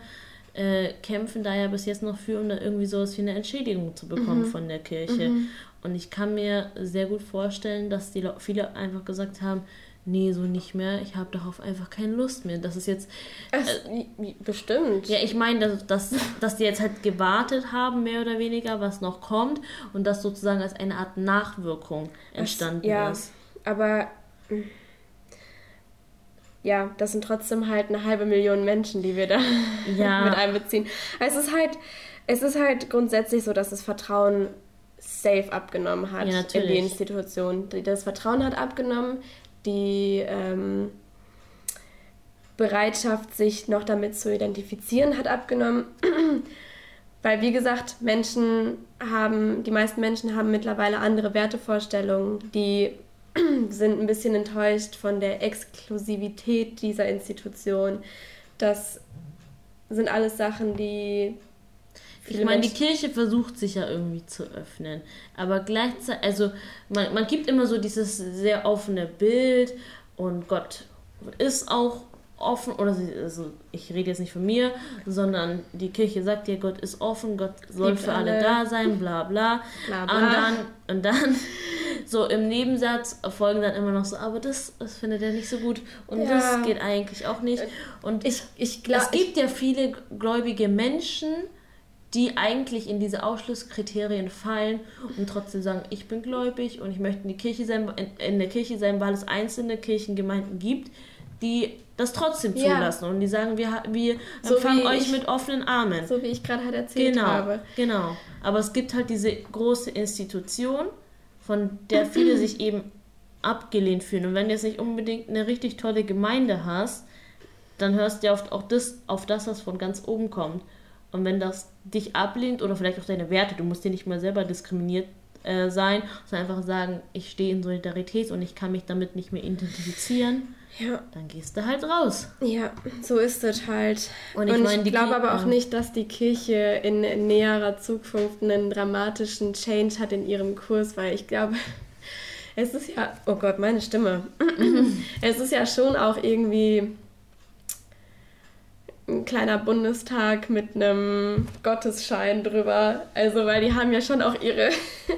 äh, kämpfen da ja bis jetzt noch für, um da irgendwie sowas wie eine Entschädigung zu bekommen Mhm. von der Kirche. Mhm. Und ich kann mir sehr gut vorstellen, dass die Le- viele einfach gesagt haben, nee, so nicht mehr, ich habe darauf einfach keine Lust mehr. Das ist jetzt... äh, bestimmt. Ja, ich meine, dass, dass, dass die jetzt halt gewartet haben, mehr oder weniger, was noch kommt und das sozusagen als eine Art Nachwirkung entstanden ja, ist. aber mh, ja, das sind trotzdem halt eine halbe Million Menschen, die wir da Ja. mit einbeziehen. Es ist halt, es ist halt grundsätzlich so, dass das Vertrauen safe abgenommen hat Ja, in die. Institution. Das Vertrauen hat abgenommen, die ähm, Bereitschaft, sich noch damit zu identifizieren, hat abgenommen. Weil, wie gesagt, Menschen haben, die meisten Menschen haben mittlerweile andere Wertevorstellungen, die sind ein bisschen enttäuscht von der Exklusivität dieser Institution. Das sind alles Sachen, die Ich meine, die Kirche versucht sich ja irgendwie zu öffnen, aber gleichzeitig, also man, man gibt immer so dieses sehr offene Bild und Gott ist auch offen, oder sie, also ich rede jetzt nicht von mir, sondern die Kirche sagt dir, Gott ist offen, Gott soll für alle alle. da sein, bla bla. Bla, bla. Und dann, und dann so im Nebensatz folgen dann immer noch so, aber das, das findet er nicht so gut und Ja. das geht eigentlich auch nicht. Und ich, ich glaub- es gibt ja viele gläubige Menschen, die eigentlich in diese Ausschlusskriterien fallen und trotzdem sagen, ich bin gläubig und ich möchte in, die Kirche sein, in, in der Kirche sein, weil es einzelne Kirchengemeinden gibt, die das trotzdem Ja. zulassen und die sagen, wir, wir So empfangen euch ich- mit offenen Armen. So wie ich gerade halt erzählt genau, habe. Genau. Aber es gibt halt diese große Institution, von der viele sich eben abgelehnt fühlen. Und wenn du jetzt nicht unbedingt eine richtig tolle Gemeinde hast, dann hörst du ja oft auch das, auf das, was von ganz oben kommt. Und wenn das dich ablehnt oder vielleicht auch deine Werte, du musst dir nicht mal selber diskriminiert äh, sein, sondern einfach sagen, ich stehe in Solidarität und ich kann mich damit nicht mehr identifizieren, Ja. dann gehst du halt raus. Ja, so ist es halt. Und Und ich ich, glaube aber auch nicht, dass die Kirche in näherer Zukunft einen dramatischen Change hat in ihrem Kurs, weil ich glaube, es ist ja, oh Gott, meine Stimme. es ist ja schon auch irgendwie ein kleiner Bundestag mit einem Gottesschein drüber. Also, weil die haben ja schon auch ihre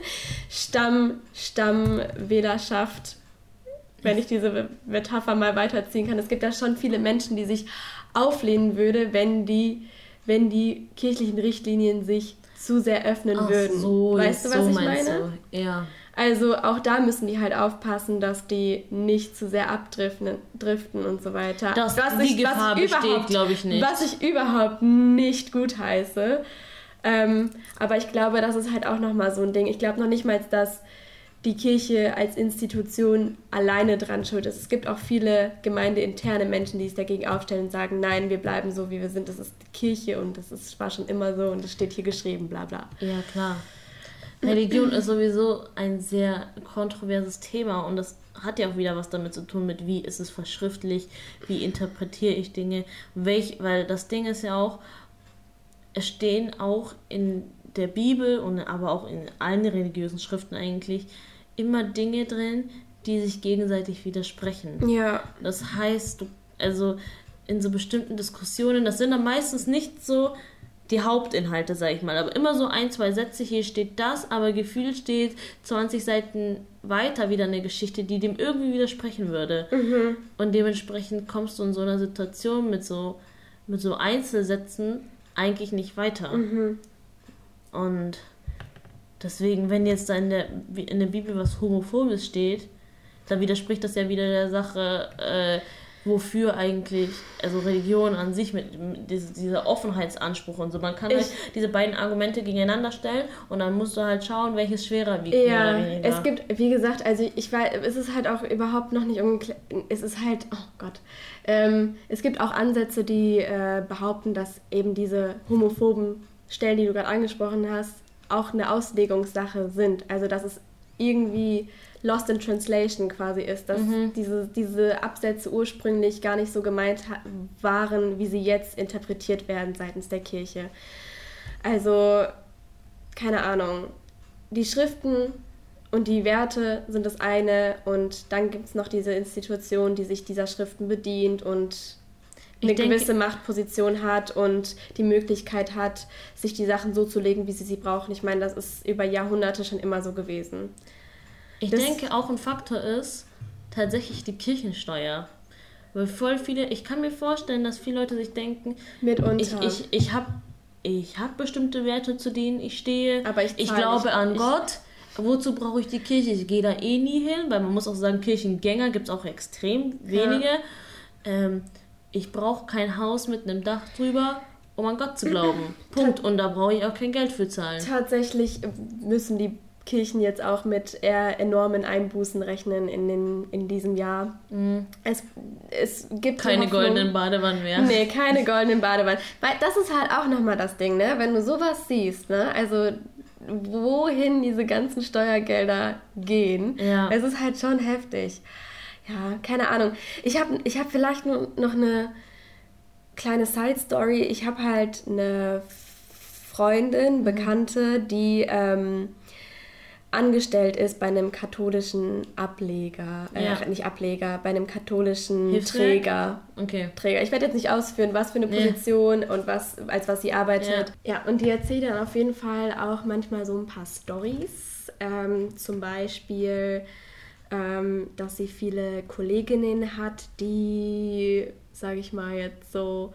Stamm, Stammwählerschaft, wenn ich diese Metapher mal weiterziehen kann. Es gibt ja schon viele Menschen, die sich auflehnen würde, wenn die, wenn die kirchlichen Richtlinien sich zu sehr öffnen Ach würden. so, weißt du, was so ich meine? du. Ja. Also auch da müssen die halt aufpassen, dass die nicht zu sehr abdriften driften und so weiter. Das- die Gefahr besteht, überhaupt- glaub ich, nicht. Was ich überhaupt nicht gut heiße. Ähm, aber ich glaube, das ist halt auch nochmal so ein Ding. Ich glaube noch nicht mal, dass die Kirche als Institution alleine dran schuld ist. Es gibt auch viele gemeindeinterne Menschen, die sich dagegen aufstellen und sagen, nein, wir bleiben so, wie wir sind. Das ist die Kirche und das ist, war schon immer so und das steht hier geschrieben, bla bla. Ja, klar. Religion ist sowieso ein sehr kontroverses Thema und das hat ja auch wieder was damit zu tun mit, wie ist es verschriftlich, wie interpretiere ich Dinge, welch, weil das Ding ist ja auch, es stehen auch in der Bibel und aber auch in allen religiösen Schriften eigentlich immer Dinge drin, die sich gegenseitig widersprechen. Ja. Das heißt, also in so bestimmten Diskussionen, das sind dann meistens nicht so die Hauptinhalte, sag ich mal, aber immer so ein, zwei Sätze, hier steht das, aber gefühlt steht 20 Seiten weiter wieder eine Geschichte, die dem irgendwie widersprechen würde. Mhm. Und dementsprechend kommst du in so einer Situation mit so, mit so Einzelsätzen eigentlich nicht weiter. Mhm. Und deswegen, wenn jetzt da in der, in der Bibel was Homophobes steht, dann widerspricht das ja wieder der Sache, äh, wofür eigentlich, also Religion an sich mit, mit diese- dieser Offenheitsanspruch und so. Man kann Ich- halt diese beiden Argumente gegeneinander stellen und dann musst du halt schauen, welches schwerer wiegt. Ja, oder weniger. es gibt, wie gesagt, also ich weiß, es ist halt auch überhaupt noch nicht ungeklärt. Es ist halt, oh Gott. Ähm, es gibt auch Ansätze, die äh, behaupten, dass eben diese homophoben Stellen, die du gerade angesprochen hast, auch eine Auslegungssache sind. Also dass es irgendwie lost in translation quasi ist, dass Mhm. diese, diese Absätze ursprünglich gar nicht so gemeint waren, wie sie jetzt interpretiert werden seitens der Kirche. Also, keine Ahnung. Die Schriften und die Werte sind das eine und dann gibt es noch diese Institution, die sich dieser Schriften bedient und eine denke- gewisse Machtposition hat und die Möglichkeit hat, sich die Sachen so zu legen, wie sie sie brauchen. Ich meine, das ist über Jahrhunderte schon immer so gewesen. Ich Das- denke, auch ein Faktor ist tatsächlich die Kirchensteuer. Weil voll viele, ich kann mir vorstellen, dass viele Leute sich denken, Mitunter. ich, ich, ich habe ich hab bestimmte Werte, zu denen ich stehe. Aber ich zahl glaube nicht. an Ich- Gott. Wozu brauche ich die Kirche? Ich gehe da eh nie hin, weil man muss auch sagen, Kirchengänger gibt es auch extrem wenige. Ähm, ich brauche kein Haus mit einem Dach drüber, um an Gott zu glauben. Punkt. Und da brauche ich auch kein Geld für zahlen. Tatsächlich müssen die Kirchen jetzt auch mit eher enormen Einbußen rechnen in, den, in diesem Jahr. Es, es gibt Keine Hoffnung- goldenen Badewannen mehr. Nee, keine goldenen Badewannen. Weil das ist halt auch nochmal das Ding, ne? Wenn du sowas siehst, ne? Also wohin diese ganzen Steuergelder gehen, Ja. es ist halt schon heftig. Ja, keine Ahnung. Ich habe ich hab vielleicht nur noch eine kleine Side-Story. Ich habe halt eine Freundin, Bekannte, die ähm, angestellt ist bei einem katholischen Ableger, äh, Ja. nicht Ableger, bei einem katholischen Hilfswerk? Träger. Okay. Träger. Ich werde jetzt nicht ausführen, was für eine. Position und was, als was sie arbeitet. Ja. und die erzählt dann auf jeden Fall auch manchmal so ein paar Stories. Ähm, zum Beispiel, ähm, dass sie viele Kolleginnen hat, die, sage ich mal jetzt so,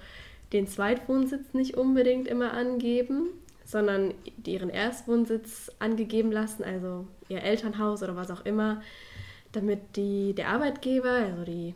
den Zweitwohnsitz nicht unbedingt immer angeben, sondern die ihren Erstwohnsitz angegeben lassen, also ihr Elternhaus oder was auch immer, damit die, der Arbeitgeber, also die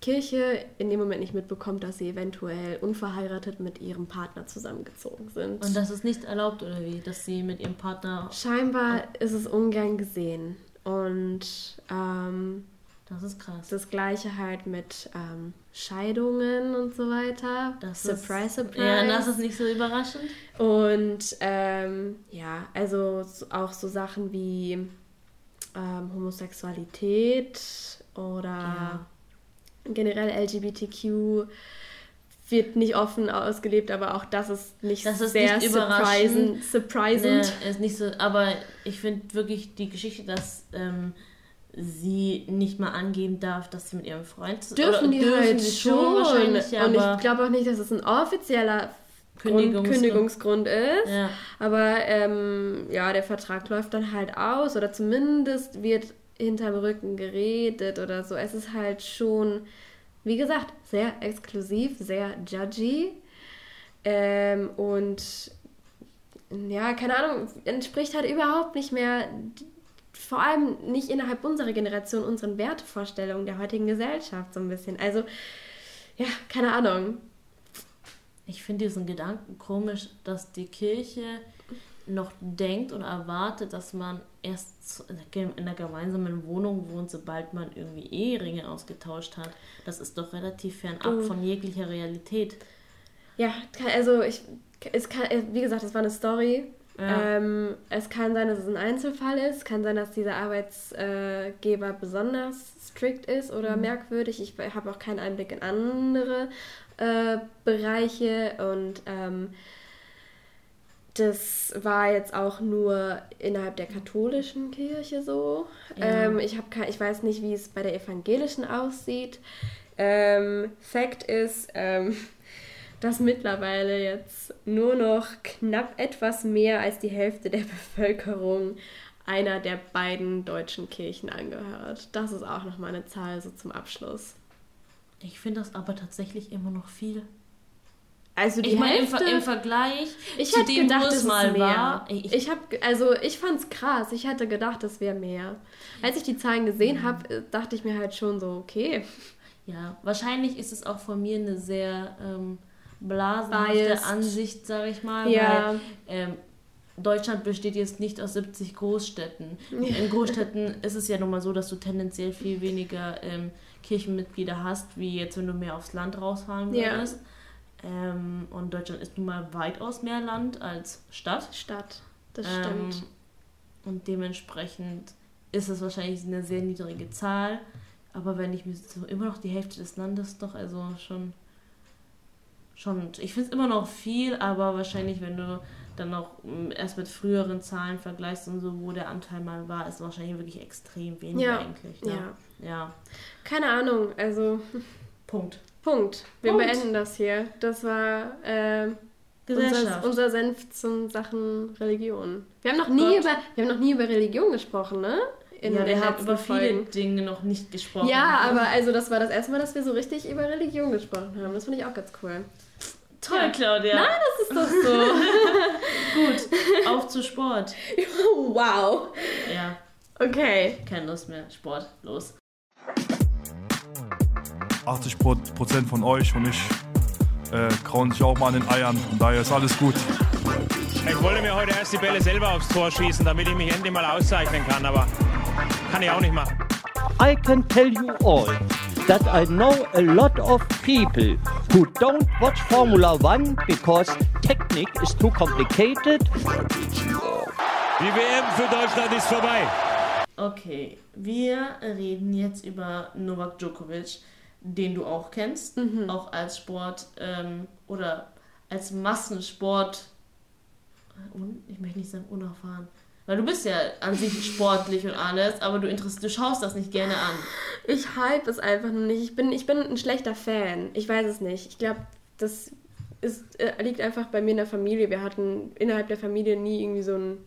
Kirche, in dem Moment nicht mitbekommt, dass sie eventuell unverheiratet mit ihrem Partner zusammengezogen sind. Und das ist nicht erlaubt, oder wie? Dass sie mit ihrem Partner. Scheinbar ist es ungern gesehen. Und ähm, Das ist krass. das gleiche halt mit ähm, Scheidungen und so weiter. Das surprise, ist, surprise. Ja, das ist nicht so überraschend. Und ähm, ja, also so- auch so Sachen wie ähm, Homosexualität oder generell LGBTQ wird nicht offen ausgelebt, aber auch das ist nicht Das ist sehr nicht surprising, überraschend. surprisend. Nee, ist nicht so, aber ich finde wirklich die Geschichte, dass ähm, sie nicht mal angeben darf, dass sie mit ihrem Freund Dürfen die halt sie schon. wahrscheinlich, Und aber ich glaube auch nicht, dass es ein offizieller Grund, Kündigungsgrund. Kündigungsgrund ist. Ja. Aber ähm, ja, der Vertrag läuft dann halt aus oder zumindest wird hinterm Rücken geredet oder so. Es ist halt schon, wie gesagt, sehr exklusiv, sehr judgy. Ähm, und ja, keine Ahnung, entspricht halt überhaupt nicht mehr, vor allem nicht innerhalb unserer Generation, unseren Wertevorstellungen der heutigen Gesellschaft so ein bisschen. Also, ja, keine Ahnung. Ich finde diesen Gedanken komisch, dass die Kirche noch denkt oder erwartet, dass man erst in einer gemeinsamen Wohnung wohnt, sobald man irgendwie Eheringe ausgetauscht hat. Das ist doch relativ fernab Oh. von jeglicher Realität. Ja, also ich, es kann, wie gesagt, das war eine Story. Ja. Ähm, es kann sein, dass es ein Einzelfall ist. Kann sein, dass dieser Arbeitsgeber besonders strikt ist oder Mhm. merkwürdig. Ich habe auch keinen Einblick in andere äh, Bereiche und ähm, das war jetzt auch nur innerhalb der katholischen Kirche so. Ja. Ähm, ich, hab ich weiß nicht, wie es bei der evangelischen aussieht. Ähm, Fakt ist, ähm, dass mittlerweile jetzt nur noch knapp etwas mehr als die Hälfte der Bevölkerung einer der beiden deutschen Kirchen angehört. Das ist auch nochmal eine Zahl so zum Abschluss. Ich finde das aber tatsächlich immer noch viel. Also die ich meine, im, Ver- im Vergleich ich zu hätte dem, gedacht, es mal mehr. war. Ich, Ich habe, also ich fand's krass. Ich hätte gedacht, es wäre mehr. Als ich die Zahlen gesehen habe, dachte ich mir halt schon so, okay. Ja, wahrscheinlich ist es auch von mir eine sehr ähm, blasenhafte. Ansicht, sage ich mal. Ja. Weil, ähm, Deutschland besteht jetzt nicht aus 70 Großstädten. Ja. In Großstädten ist es ja nun mal so, dass du tendenziell viel weniger ähm, Kirchenmitglieder hast, wie jetzt, wenn du mehr aufs Land rausfahren Ja. würdest. Ähm, und Deutschland ist nun mal weitaus mehr Land als Stadt. Stadt, das Ähm, stimmt. Und dementsprechend ist es wahrscheinlich eine sehr niedrige Zahl. Aber wenn ich mir so immer noch die Hälfte des Landes doch, also schon. Schon ich finde es immer noch viel, aber wahrscheinlich, wenn du dann noch mm, erst mit früheren Zahlen vergleichst und so, wo der Anteil mal war, ist wahrscheinlich wirklich extrem wenig Ja, eigentlich. Ne? ja. ja. Keine Ahnung, also Punkt. Punkt. Wir Punkt. beenden das hier. Das war äh, Gesellschaft. unser, unser Senf zum Sachen Religion. Wir haben noch nie Gott. über wir haben noch nie über Religion gesprochen, ne? In ja, wir haben über viele. Dinge noch nicht gesprochen. Ja, aber also das war das erste Mal, dass wir so richtig über Religion gesprochen haben. Das fand ich auch ganz cool. Toll, Ja. Claudia. Nein, das ist doch so. Gut, auf zu Sport. wow. Ja, Okay. keine Lust mehr. Sport, los. 80 Pro- Prozent von euch und ich äh, krauen sich auch mal an den Eiern. Von daher ist alles gut. Ich wollte mir heute erst die Bälle selber aufs Tor schießen, damit ich mich endlich mal auszeichnen kann, aber kann ich auch nicht machen. I can tell you all that I know a lot of people who don't watch Formula One because technique is too complicated. Die WM für Deutschland ist vorbei. Okay, wir reden jetzt über Novak Djokovic, den du auch kennst, auch als Sport ähm, oder als Massensport. Ich möchte nicht sagen unerfahren. Weil du bist ja an sich sportlich und alles, aber du, du schaust das nicht gerne an. Ich hype es einfach nur nicht. Ich bin, ich bin ein schlechter Fan. Ich weiß es nicht. Ich glaube, das ist, äh, liegt einfach bei mir in der Familie. Wir hatten innerhalb der Familie nie irgendwie so einen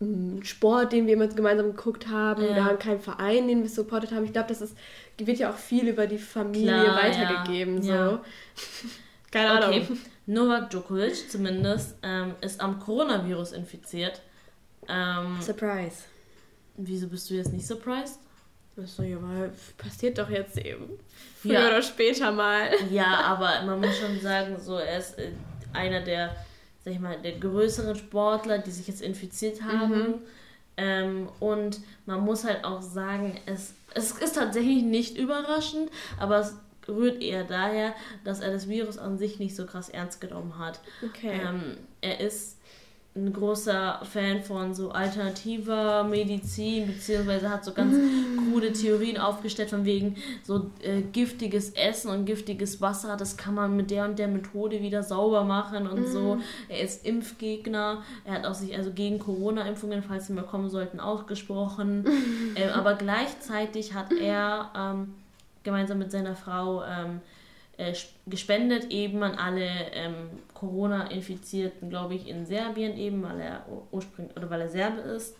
mm, Sport, den wir immer gemeinsam geguckt haben. Ja. Wir haben keinen Verein, den wir supportet haben. Ich glaube, das ist, wird ja auch viel über die Familie Klar, weitergegeben. ja. So. Keine Ahnung. Okay. Novak Djokovic zumindest ähm, ist am Coronavirus infiziert. Ähm, Surprise. Wieso bist du jetzt nicht surprised? Achso, ja, aber passiert doch jetzt eben. Früher Ja. oder später mal. Ja, aber man muss schon sagen, so er ist äh, einer der, sag ich mal, der größeren Sportler, die sich jetzt infiziert haben. Mhm. Ähm, und man muss halt auch sagen, es, es ist tatsächlich nicht überraschend, aber es rührt eher daher, dass er das Virus an sich nicht so krass ernst genommen hat. Okay. Ähm, er ist ein großer Fan von so alternativer Medizin, beziehungsweise hat so ganz krude Theorien aufgestellt, von wegen so äh, giftiges Essen und giftiges Wasser, das kann man mit der und der Methode wieder sauber machen und so. Mhm. Er ist Impfgegner, er hat auch sich also gegen Corona-Impfungen, falls sie mal kommen sollten, ausgesprochen. ähm, aber gleichzeitig hat er ähm, gemeinsam mit seiner Frau ähm, äh, sp- gespendet eben an alle ähm, Corona-Infizierten, glaube ich, in Serbien eben, weil er ur- ursprünglich oder weil er Serbe ist.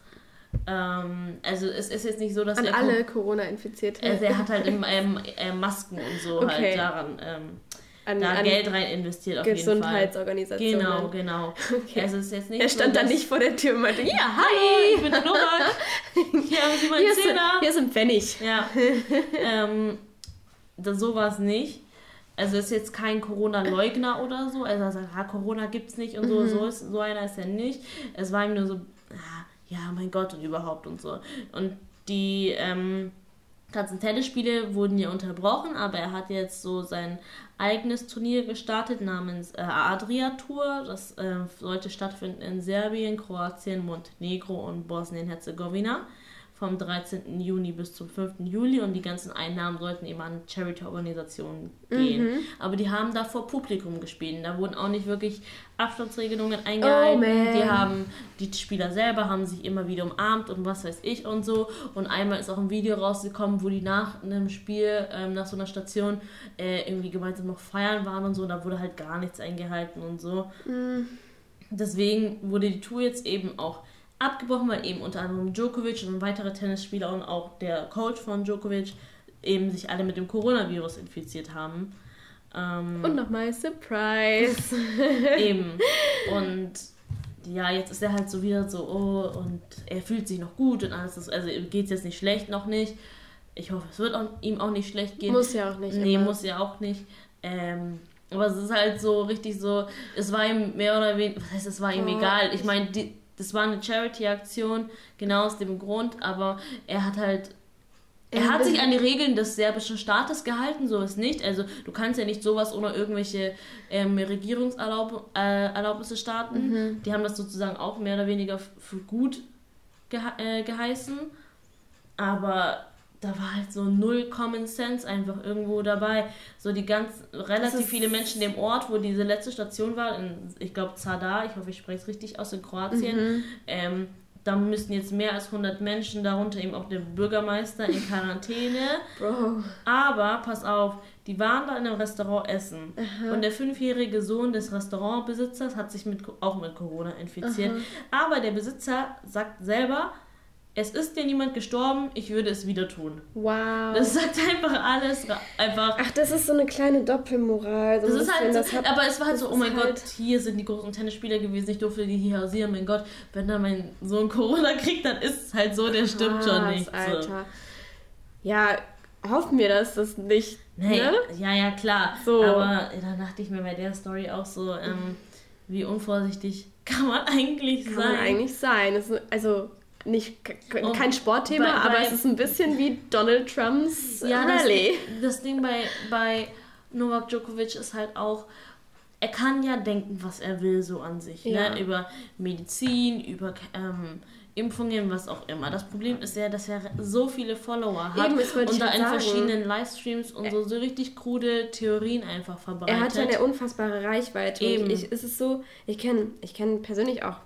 Ähm, also es ist jetzt nicht so, dass An er alle Corona-Infizierte. also er hat halt im, ähm, äh, Masken und so Okay. halt daran ähm, An- da an Geld rein investiert auf jeden Fall. Gesundheitsorganisationen. Genau, genau. Okay. Also ist jetzt nicht Er so, stand dann dass- nicht vor der Tür und meinte, ja, Hi, ich bin der Novak. Hier haben Sie meinen Hier ist- hier ist ein Pfennig. Ja. ähm, das, so war es nicht. Also ist jetzt kein Corona-Leugner oder so. Also er sagt, ah, Corona gibt's nicht und so. Mhm. So, ist, so einer ist er nicht. Es war ihm nur so, ah, ja, mein Gott und überhaupt und so. Und die ähm, ganzen Tennisspiele wurden ja unterbrochen, aber er hat jetzt so sein eigenes Turnier gestartet namens äh, Adria Tour. Das äh, sollte stattfinden in Serbien, Kroatien, Montenegro und Bosnien-Herzegowina vom 13. Juni bis zum 5. Juli und die ganzen Einnahmen sollten eben an Charity-Organisationen gehen. Mhm. Aber die haben da vor Publikum gespielt. Da wurden auch nicht wirklich Abstandsregelungen eingehalten. Oh, die haben, die Spieler selber haben sich immer wieder umarmt und was weiß ich und so. Und einmal ist auch ein Video rausgekommen, wo die nach einem Spiel, ähm, nach so einer Station, äh, irgendwie gemeinsam noch feiern waren und so. Da wurde halt gar nichts eingehalten und so. Mhm. Deswegen wurde die Tour jetzt eben auch abgebrochen, weil eben unter anderem Djokovic und weitere Tennisspieler und auch der Coach von Djokovic eben sich alle mit dem Coronavirus infiziert haben. Ähm, Und nochmal Surprise. Eben. Und ja, jetzt ist er halt so wieder so, oh, und er fühlt sich noch gut und alles. Ist, also geht es jetzt nicht schlecht, noch nicht. Ich hoffe, es wird auch, ihm auch nicht schlecht gehen. Muss ja auch nicht Nee, immer. muss ja auch nicht. Ähm, aber es ist halt so richtig so, es war ihm mehr oder weniger, was heißt, es war ihm Oh, egal. Ich ich- meine, die- das war eine Charity-Aktion, genau aus dem Grund, aber er hat halt er Er hat sich an die Regeln des serbischen Staates gehalten, so ist nicht. Also du kannst ja nicht sowas ohne irgendwelche ähm, Regierungserlaubnisse starten. Mhm. Die haben das sozusagen auch mehr oder weniger für gut gehe äh, geheißen. Aber da war halt so null Common Sense einfach irgendwo dabei. So die ganz relativ viele Menschen in dem Ort, wo diese letzte Station war, in, ich glaube Zadar, ich hoffe, ich spreche es richtig aus, in Kroatien, Mhm. ähm, da müssen jetzt mehr als 100 Menschen, darunter eben auch der Bürgermeister, in Quarantäne. Bro. Aber, pass auf, die waren da in einem Restaurant essen. Aha. Und der fünfjährige Sohn des Restaurantbesitzers hat sich mit, auch mit Corona infiziert. Aha. Aber der Besitzer sagt selber, es ist dir niemand gestorben, ich würde es wieder tun. Wow. Das sagt einfach alles einfach. Ach, das ist so eine kleine Doppelmoral. So Das ist halt so, hat- aber es war halt das so, oh mein halt- Gott, hier sind die großen Tennisspieler gewesen, ich durfte die hier hausieren, mein Gott, wenn da mein Sohn Corona kriegt, dann ist es halt so, der stimmt schon Krass, nicht. Alter. Ja, hoffen wir, dass das nicht. Nee, Ne? ja, ja, klar. So. Aber da dachte ich mir bei der Story auch so, ähm, wie unvorsichtig kann man eigentlich Kann sein? man eigentlich sein. Also nicht kein Sportthema, bei- aber bei- es ist ein bisschen wie Donald Trumps ja, das, Rallye. das Ding bei, bei Novak Djokovic ist halt auch, er kann ja denken, was er will, so an sich. Ja. Ne? Über Medizin, über ähm, Impfungen, was auch immer. Das Problem ist ja, dass er so viele Follower hat Eben, das und da halt in sagen. verschiedenen Livestreams und so, so richtig krude Theorien einfach verbreitet. Er hat ja eine unfassbare Reichweite. Eben. Und ich, ist es so, ich kenne ich kenn persönlich auch.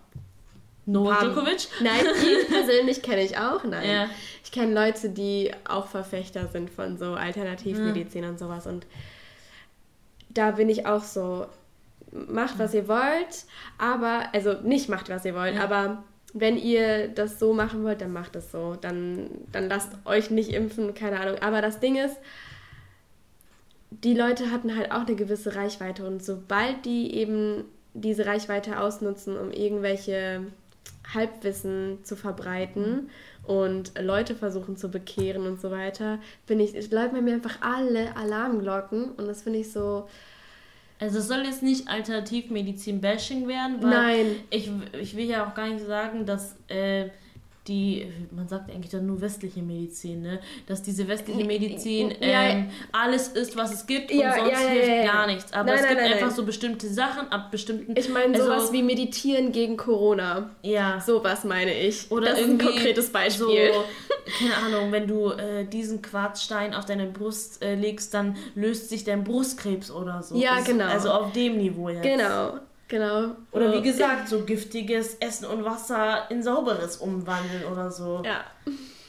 Novak Paar- Djokovic? Nein, ihn persönlich kenne ich auch. Nein. Ja. Ich kenne Leute, die auch Verfechter sind von so Alternativmedizin Hm. und sowas. Und da bin ich auch so, macht, was ihr wollt, aber, also nicht macht, was ihr wollt, Ja. aber wenn ihr das so machen wollt, dann macht es so. Dann, dann lasst euch nicht impfen, keine Ahnung. Aber das Ding ist, die Leute hatten halt auch eine gewisse Reichweite und sobald die eben diese Reichweite ausnutzen, um irgendwelche Halbwissen zu verbreiten und Leute versuchen zu bekehren und so weiter, bin ich, es läuten bei mir einfach alle Alarmglocken und das finde ich so, Also es soll jetzt nicht Alternativmedizin-Bashing werden, weil Nein. Ich, ich will ja auch gar nicht sagen, dass äh, die, man sagt eigentlich dann nur westliche Medizin, ne? Dass diese westliche Medizin ähm, alles ist, was es gibt und sonst hilft gar nichts. Aber Nein, es gibt nein, einfach nein. so bestimmte Sachen ab bestimmten. ich meine also, sowas wie Meditieren gegen Corona. Ja. Sowas meine ich. Oder das ist ein konkretes Beispiel. So, keine Ahnung, wenn du äh, diesen Quarzstein auf deine Brust äh, legst, dann löst sich dein Brustkrebs oder so. Ja, Das- genau. Also auf dem Niveau jetzt. Genau, genau. Oder wie gesagt, so giftiges Essen und Wasser in sauberes umwandeln oder so. Ja.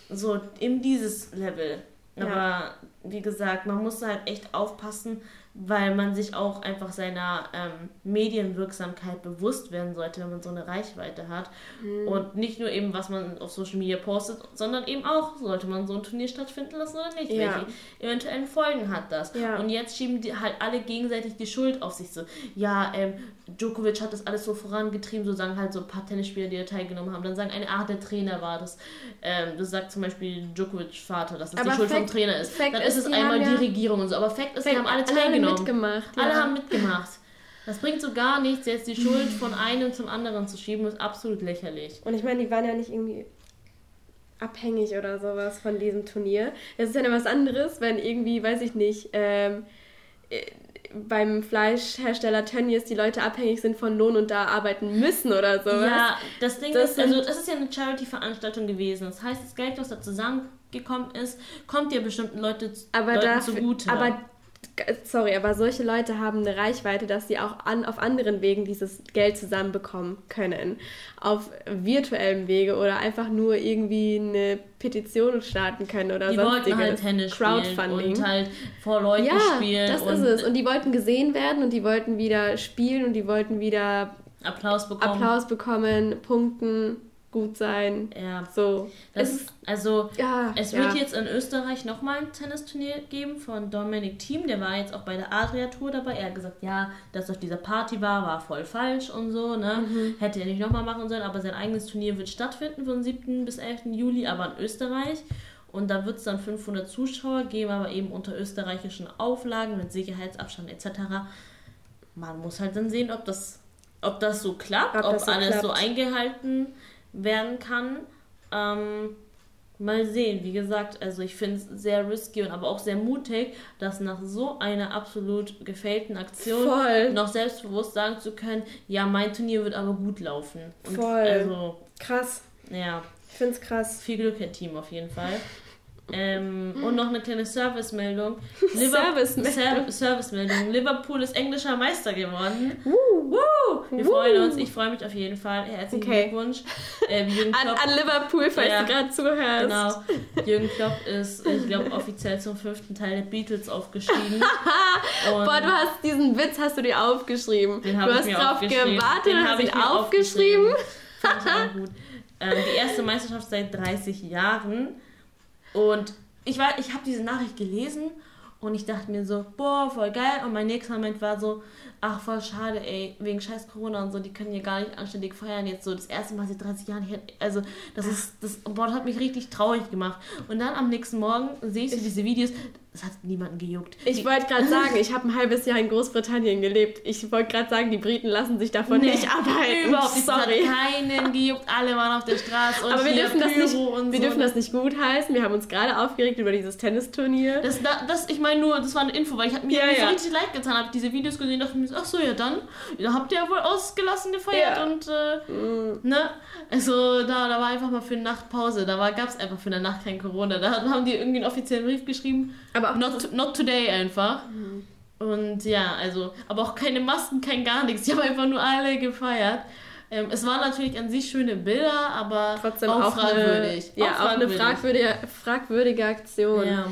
So in dieses Level. Ja. Aber wie gesagt, man muss halt echt aufpassen, weil man sich auch einfach seiner ähm, Medienwirksamkeit bewusst werden sollte, wenn man so eine Reichweite hat. Mhm. Und nicht nur eben, was man auf Social Media postet, sondern eben auch, sollte man so ein Turnier stattfinden lassen oder nicht? Ja. Welche eventuellen Folgen hat das? Ja. Und jetzt schieben die halt alle gegenseitig die Schuld auf sich so. Ja, ähm, Djokovic hat das alles so vorangetrieben, so sagen halt so ein paar Tennisspieler, die da teilgenommen haben. Dann sagen eine Art der Trainer war das. Ähm, das sagt zum Beispiel Djokovic Vater, dass das Aber die Schuld vom Fact- Trainer ist. Fact Dann ist, ist es die einmal haben die ja- Regierung und so. Aber Fact ist, die Fact- haben alle alle haben teilgenommen. mitgemacht, Alle ja. haben mitgemacht. Das bringt so gar nichts, jetzt die Schuld von einem zum anderen zu schieben, ist absolut lächerlich. Und ich meine, die waren ja nicht irgendwie abhängig oder sowas von diesem Turnier. Das ist ja was anderes, wenn irgendwie, weiß ich nicht, ähm, äh, beim Fleischhersteller Tönnies die Leute abhängig sind von Lohn und da arbeiten müssen oder sowas. Ja, das Ding Das ist, also das ist ja eine Charity-Veranstaltung gewesen. Das heißt, das Geld, was da zusammengekommen ist, kommt ja bestimmten Leute, aber Leuten dafür, zugute. aber sorry, aber solche Leute haben eine Reichweite, dass sie auch an, auf anderen Wegen dieses Geld zusammenbekommen können. Auf virtuellem Wege oder einfach nur irgendwie eine Petition starten können oder die sonstiges. wollten halt Tennis spielen Crowdfunding. und halt vor Leuten ja, spielen. das ist es. Und die wollten gesehen werden und die wollten wieder spielen und die wollten wieder Applaus bekommen. Applaus bekommen, punkten, gut sein. Ja. So. Das, Es also, ja, es ja. wird jetzt in Österreich nochmal ein Tennisturnier geben von Dominic Thiem. Der war jetzt auch bei der Adria Tour dabei. Er hat gesagt, ja, dass auf dieser Party war, war voll falsch und so. Ne? Mhm. Hätte er nicht nochmal machen sollen, aber sein eigenes Turnier wird stattfinden von 7. bis 11. Juli, aber in Österreich. Und da wird es dann 500 Zuschauer geben, aber eben unter österreichischen Auflagen mit Sicherheitsabstand etc. Man muss halt dann sehen, ob das, ob das so klappt, Ob ob, so alles so klappt. eingehalten werden kann. Ähm, mal sehen, wie gesagt, also ich finde es sehr risky und aber auch sehr mutig, dass nach so einer absolut gefällten Aktion Voll. noch selbstbewusst sagen zu können, ja, mein Turnier wird aber gut laufen. Und Voll. Also, Krass. ja. Ich finde es krass. Viel Glück, Herr Team, auf jeden Fall. Ähm, und noch eine kleine Servicemeldung. Servicemeldung. Ser Servicemeldung. Liverpool ist englischer Meister geworden. Uh. Woo! Wir Woo! freuen uns. Ich freue mich auf jeden Fall. Herzlichen Okay. Glückwunsch. Äh, Jürgen An, an Liverpool, falls Ja. du gerade zuhörst. Genau. Jürgen Klopp ist, ich glaube, offiziell zum fünften Teil der Beatles aufgestiegen. Und Boah, du hast diesen Witz hast du dir aufgeschrieben. Den du ich hast mir drauf aufgeschrieben. gewartet Den und hast ihn mir aufgeschrieben. Fand ich auch gut. Ähm, die erste Meisterschaft seit 30 Jahren. Und ich, war- ich habe diese Nachricht gelesen und ich dachte mir so, boah, voll geil. Und mein nächster Moment war so, ach, voll schade, ey, wegen scheiß Corona und so, die können hier gar nicht anständig feiern. Jetzt so das erste Mal seit 30 Jahren. Hätte- Also, das ist, das, boah, das hat mich richtig traurig gemacht. Und dann am nächsten Morgen sehe ich so diese Videos, das hat niemanden gejuckt. Ich wollte gerade sagen, ich habe ein halbes Jahr in Großbritannien gelebt. Ich wollte gerade sagen, die Briten lassen sich davon Nee, nicht abhalten. Überhaupt nicht. Sorry. Das hat keinen gejuckt. Alle waren auf der Straße und Aber wir hier dürfen, das nicht, wir so. dürfen das nicht gut heißen. Wir haben uns gerade aufgeregt über dieses Tennisturnier. Das, da- das, ich meine nur, das war eine Info, weil ich hab mir Ja, ja. richtig leid getan habe, diese Videos gesehen dachte mir so, ach so, ja dann, da habt ihr ja wohl ausgelassen gefeiert Ja. und, äh, ne, also da, da war einfach mal für eine Nacht Pause, da gab es einfach für eine Nacht kein Corona, da haben die irgendwie einen offiziellen Brief geschrieben, aber auch not, not today einfach. Und ja, also, aber auch keine Masken, kein gar nichts, die haben einfach nur alle gefeiert. Ähm, es waren natürlich an sich schöne Bilder, aber Trotzdem auch, auch fragwürdig. Eine, ja, auch eine fragwürdige, fragwürdige Aktion. Ja.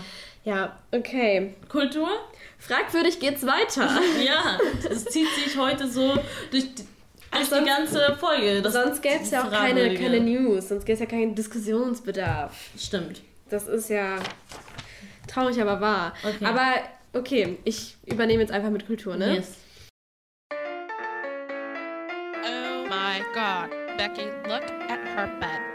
ja, okay. Kultur? Fragwürdig geht's weiter. Ja, es zieht sich heute so durch die, durch sonst- die ganze Folge. Das sonst gäbe es ja auch keine, keine News, sonst gäbe es ja keinen Diskussionsbedarf. Stimmt. Das ist ja traurig, aber wahr. Okay. Aber okay, ich übernehme jetzt einfach mit Kultur, ne? Yes. Oh my god. Becky, look at her bed.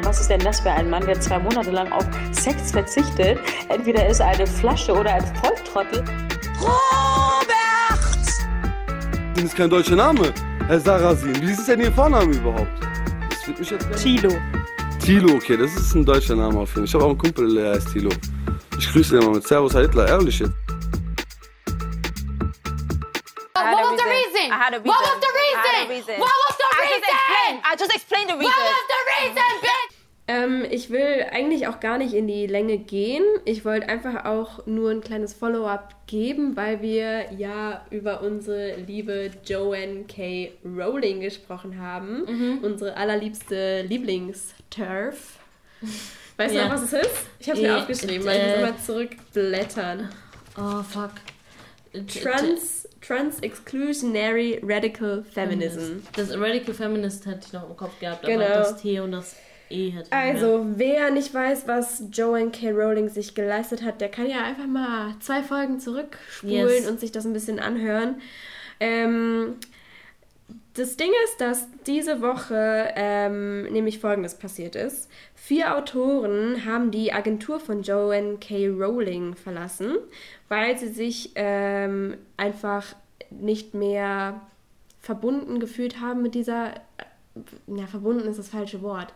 Was ist denn das für ein Mann, der zwei Monate lang auf Sex verzichtet? Entweder ist er eine Flasche oder ein Volltrottel. Robert! Das ist kein deutscher Name. Herr Sarrazin. Wie ist denn Ihr Vorname überhaupt? Das wird mich jetzt Tilo. Tilo, okay, das ist ein deutscher Name auf jeden Fall. Ich habe auch einen Kumpel, der heißt Tilo. Ich grüße ihn mal mit Servus, Herr Hitler, ehrlich jetzt. what was the reason. reason? I had a What was reason. the reason? reason. What was the reason? I just explained the reason. What was the reason, bitch? Ähm, ich will eigentlich auch gar nicht in die Länge gehen. Ich wollte einfach auch nur ein kleines Follow-up geben, weil wir ja über unsere liebe Joanne K. Rowling gesprochen haben. Mhm. Unsere allerliebste Lieblingsturf. Weißt Ja. du noch, was es ist? Ich habe es mir aufgeschrieben, weil ich äh, muss immer zurückblättern. Oh, fuck. Trans, Trans-Exclusionary Radical Feminism. Das Radical Feminist hätte ich noch im Kopf gehabt, Genau. aber das T und das Also, wer nicht weiß, was Joanne K. Rowling sich geleistet hat, der kann ja einfach mal zwei Folgen zurückspulen Yes. und sich das ein bisschen anhören. Ähm, das Ding ist, dass diese Woche ähm, nämlich Folgendes passiert ist. Vier Autoren haben die Agentur von Joanne K. Rowling verlassen, weil sie sich ähm, einfach nicht mehr verbunden gefühlt haben mit dieser ja, verbunden ist das falsche Wort.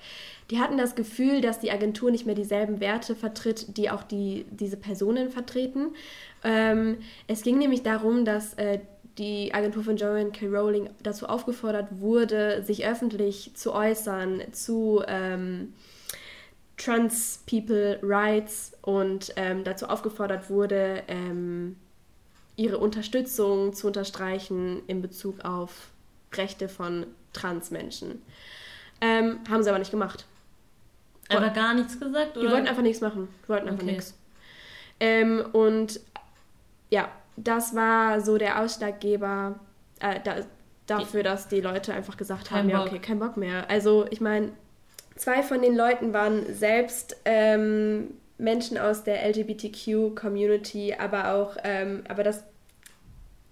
Die hatten das Gefühl, dass die Agentur nicht mehr dieselben Werte vertritt, die auch die, diese Personen vertreten. Ähm, es ging nämlich darum, dass äh, die Agentur von Joanne K. Rowling dazu aufgefordert wurde, sich öffentlich zu äußern zu ähm, Trans People Rights und ähm, dazu aufgefordert wurde, ähm, ihre Unterstützung zu unterstreichen in Bezug auf Rechte von Transmenschen. Ähm, haben sie aber nicht gemacht. Aber gar nichts gesagt, Die oder? wollten einfach nichts machen. Die wollten einfach Okay. nichts. Ähm, und ja, das war so der Ausschlaggeber äh, da, dafür, dass die Leute einfach gesagt Kein haben, ja, Bock. okay, kein Bock mehr. Also ich meine, zwei von den Leuten waren selbst ähm, Menschen aus der LGBTQ-Community, aber auch, ähm, aber das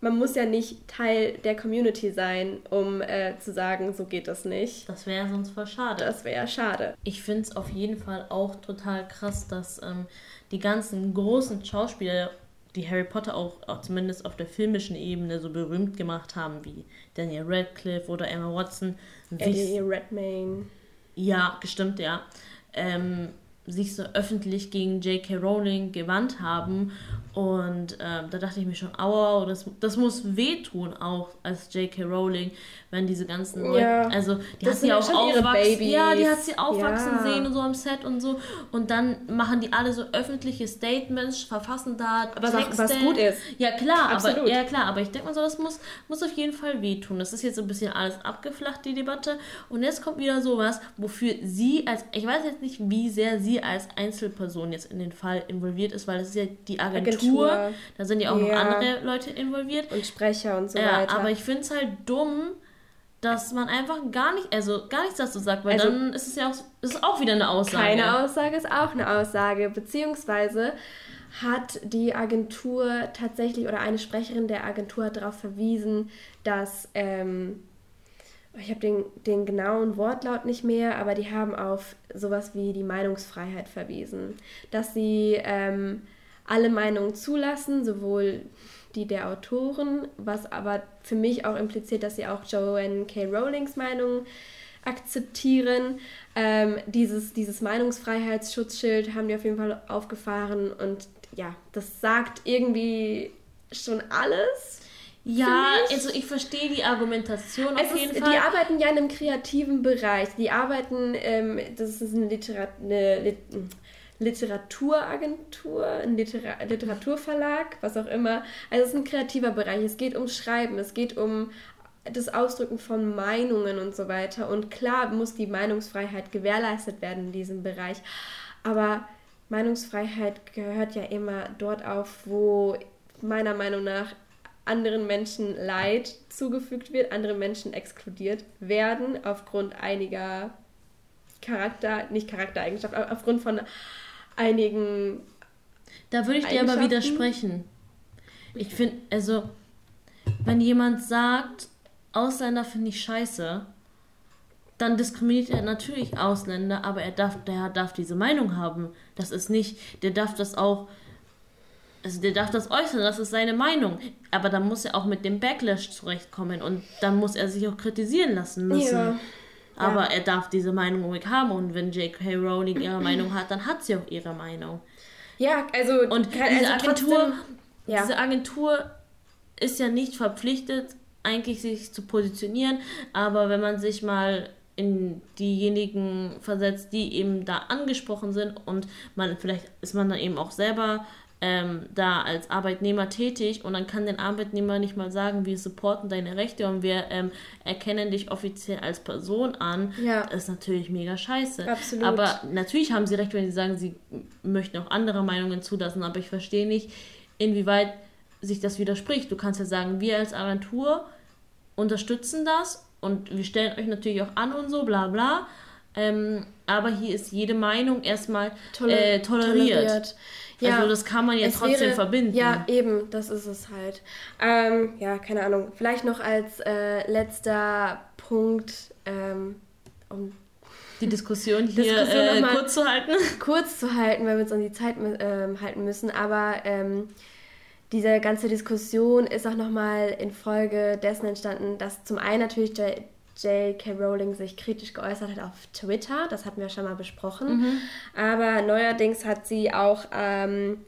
man muss ja nicht Teil der Community sein, um äh, zu sagen, so geht das nicht. Das wäre sonst voll schade. Das wäre schade. Ich finde es auf jeden Fall auch total krass, dass ähm, die ganzen großen Schauspieler, die Harry Potter auch, auch zumindest auf der filmischen Ebene so berühmt gemacht haben, wie Daniel Radcliffe oder Emma Watson, Eddie Redmayne. Ja, gestimmt, ja. Ähm, sich so öffentlich gegen J.K. Rowling gewandt haben. Und ähm, da dachte ich mir schon, aua, das, das muss wehtun auch als J.K. Rowling, wenn diese ganzen Leute, Ja. also die Das hat sie auch aufwachsen, ja, die hat sie aufwachsen Ja. sehen und so am Set und so. Und dann machen die alle so öffentliche Statements, verfassen da Aber was- Texte. was gut ist. Ja klar, aber Absolut. ja klar, aber ich denke mal so, das muss, muss auf jeden Fall wehtun. Das ist jetzt so ein bisschen alles abgeflacht, die Debatte. Und jetzt kommt wieder sowas, wofür sie als, ich weiß jetzt nicht, wie sehr sie als Einzelperson jetzt in den Fall involviert ist, weil es ist ja die Agentur, Agentur. da sind ja auch noch Ja. andere Leute involviert. Und Sprecher und so ja, weiter. aber ich finde es halt dumm, dass man einfach gar nicht, also gar nichts dazu sagt, weil Also- dann ist es ja auch, ist auch wieder eine Aussage. Keine Aussage ist auch eine Aussage, beziehungsweise hat die Agentur tatsächlich oder eine Sprecherin der Agentur hat darauf verwiesen, dass ähm, ich habe den, den genauen Wortlaut nicht mehr, aber die haben auf sowas wie die Meinungsfreiheit verwiesen, dass sie ähm, alle Meinungen zulassen, sowohl die der Autoren, was aber für mich auch impliziert, dass sie auch Joanne K. Rowlings Meinung akzeptieren. Ähm, dieses, dieses Meinungsfreiheitsschutzschild haben die auf jeden Fall aufgefahren und ja, das sagt irgendwie schon alles. Ja, also ich verstehe die Argumentation Es auf jeden ist, Fall. Die arbeiten ja in einem kreativen Bereich. Die arbeiten, ähm, das ist eine, Literat eine Lit Literaturagentur, ein Litera Literaturverlag, was auch immer. Also es ist ein kreativer Bereich. Es geht ums Schreiben, es geht um das Ausdrücken von Meinungen und so weiter. Und klar muss die Meinungsfreiheit gewährleistet werden in diesem Bereich. Aber Meinungsfreiheit gehört ja immer dort auf, wo meiner Meinung nach anderen Menschen Leid zugefügt wird, andere Menschen exkludiert werden aufgrund einiger Charakter, nicht Charaktereigenschaften, aber aufgrund von einigen. Da würde ich dir aber widersprechen. Ich finde, also, wenn jemand sagt, Ausländer finde ich scheiße, dann diskriminiert er natürlich Ausländer, aber er darf, der darf diese Meinung haben. Das ist nicht, der darf das auch, also der darf das äußern, das ist seine Meinung. Aber dann muss er auch mit dem Backlash zurechtkommen und dann muss er sich auch kritisieren lassen müssen. Ja. Aber Ja. er darf diese Meinung ruhig haben und wenn J.K. Rowling ihre Meinung hat, dann hat sie auch ihre Meinung. Ja, also und diese also Agentur, trotzdem- ja. diese Agentur ist ja nicht verpflichtet, eigentlich sich zu positionieren, aber wenn man sich mal in diejenigen versetzt, die eben da angesprochen sind und man vielleicht ist man dann eben auch selber ähm, da als Arbeitnehmer tätig und dann kann den Arbeitnehmer nicht mal sagen, wir supporten deine Rechte und wir ähm, erkennen dich offiziell als Person an, Ja. ist natürlich mega scheiße. Absolut. Aber natürlich haben sie recht, wenn sie sagen, sie möchten auch andere Meinungen zulassen, aber ich verstehe nicht, inwieweit sich das widerspricht. Du kannst ja sagen, wir als Agentur unterstützen das und wir stellen euch natürlich auch an und so, bla bla. Ähm, aber hier ist jede Meinung erstmal Toler- äh, toleriert. Also das kann man ja trotzdem wäre- verbinden. Ja, eben, das ist es halt. Ähm, ja, keine Ahnung. Vielleicht noch als äh, letzter Punkt, ähm, um die Diskussion hier Diskussion äh, kurz zu halten. Kurz zu halten, weil wir uns an die Zeit ähm, halten müssen. Aber ähm, diese ganze Diskussion ist auch nochmal infolge dessen entstanden, dass zum einen natürlich J- J.K. Rowling sich kritisch geäußert hat auf Twitter. Das hatten wir schon mal besprochen. Mhm. Aber neuerdings hat sie auch ähm,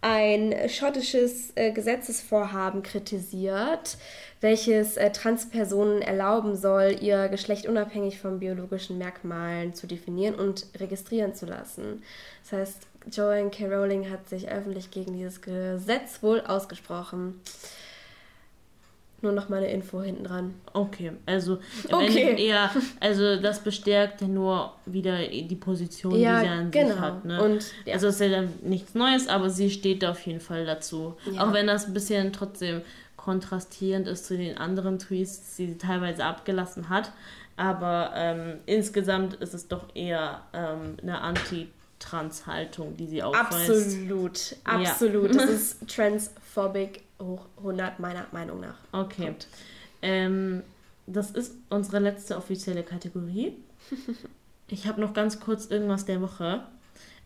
ein schottisches äh, Gesetzesvorhaben kritisiert, welches äh, Transpersonen erlauben soll, ihr Geschlecht unabhängig von biologischen Merkmalen zu definieren und registrieren zu lassen. Das heißt, Joanne K. Rowling hat sich öffentlich gegen dieses Gesetz wohl ausgesprochen. Nur noch mal eine Info hinten dran. Okay, also Okay. eher, also das bestärkt ja nur wieder die Position, Ja, die sie an genau. sich hat. Ne? Und, ja. Also es ist ja dann nichts Neues, aber sie steht da auf jeden Fall dazu. Ja. Auch wenn das ein bisschen trotzdem kontrastierend ist zu den anderen Tweets, die sie teilweise abgelassen hat. Aber ähm, insgesamt ist es doch eher ähm, eine Anti-Trans-Haltung, die sie aufweist. Absolut, absolut. Ja. Das ist transphobic hoch 100 meiner Meinung nach. Okay. Ähm, das ist unsere letzte offizielle Kategorie. Ich habe noch ganz kurz irgendwas der Woche.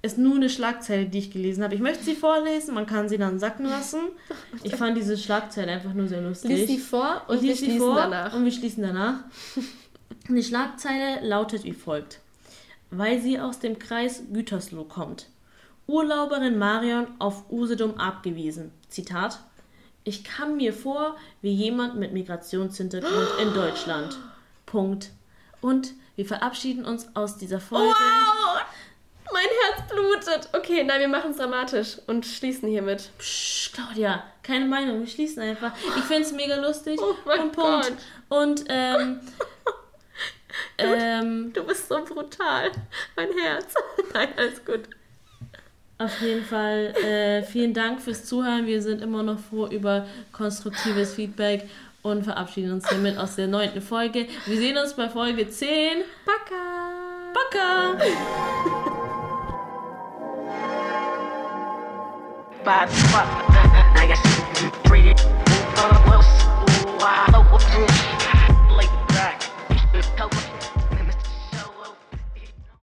Ist nur eine Schlagzeile, die ich gelesen habe. Ich möchte sie vorlesen, man kann sie dann sacken lassen. Ich fand diese Schlagzeile einfach nur sehr lustig. Lies sie vor und wir schließen vor danach. Und wir schließen danach. Die Schlagzeile lautet wie folgt. weil sie aus dem Kreis Gütersloh kommt. Urlauberin Marion auf Usedom abgewiesen. Zitat. Ich kam mir vor wie jemand mit Migrationshintergrund in Deutschland. Punkt. Und wir verabschieden uns aus dieser Folge. Wow! Mein Herz blutet. Okay, nein, wir machen es dramatisch und schließen hiermit. Psch, Claudia, keine Meinung, wir schließen einfach. Ich finde es mega lustig. Oh mein und Punkt. Gott. Und ähm, ähm, Du bist so brutal. Mein Herz. Nein, alles gut. Auf jeden Fall äh, vielen Dank fürs Zuhören. Wir sind immer noch froh über konstruktives Feedback und verabschieden uns hiermit aus der neunten Folge. Wir sehen uns bei Folge 10. Baka! Baka! Five,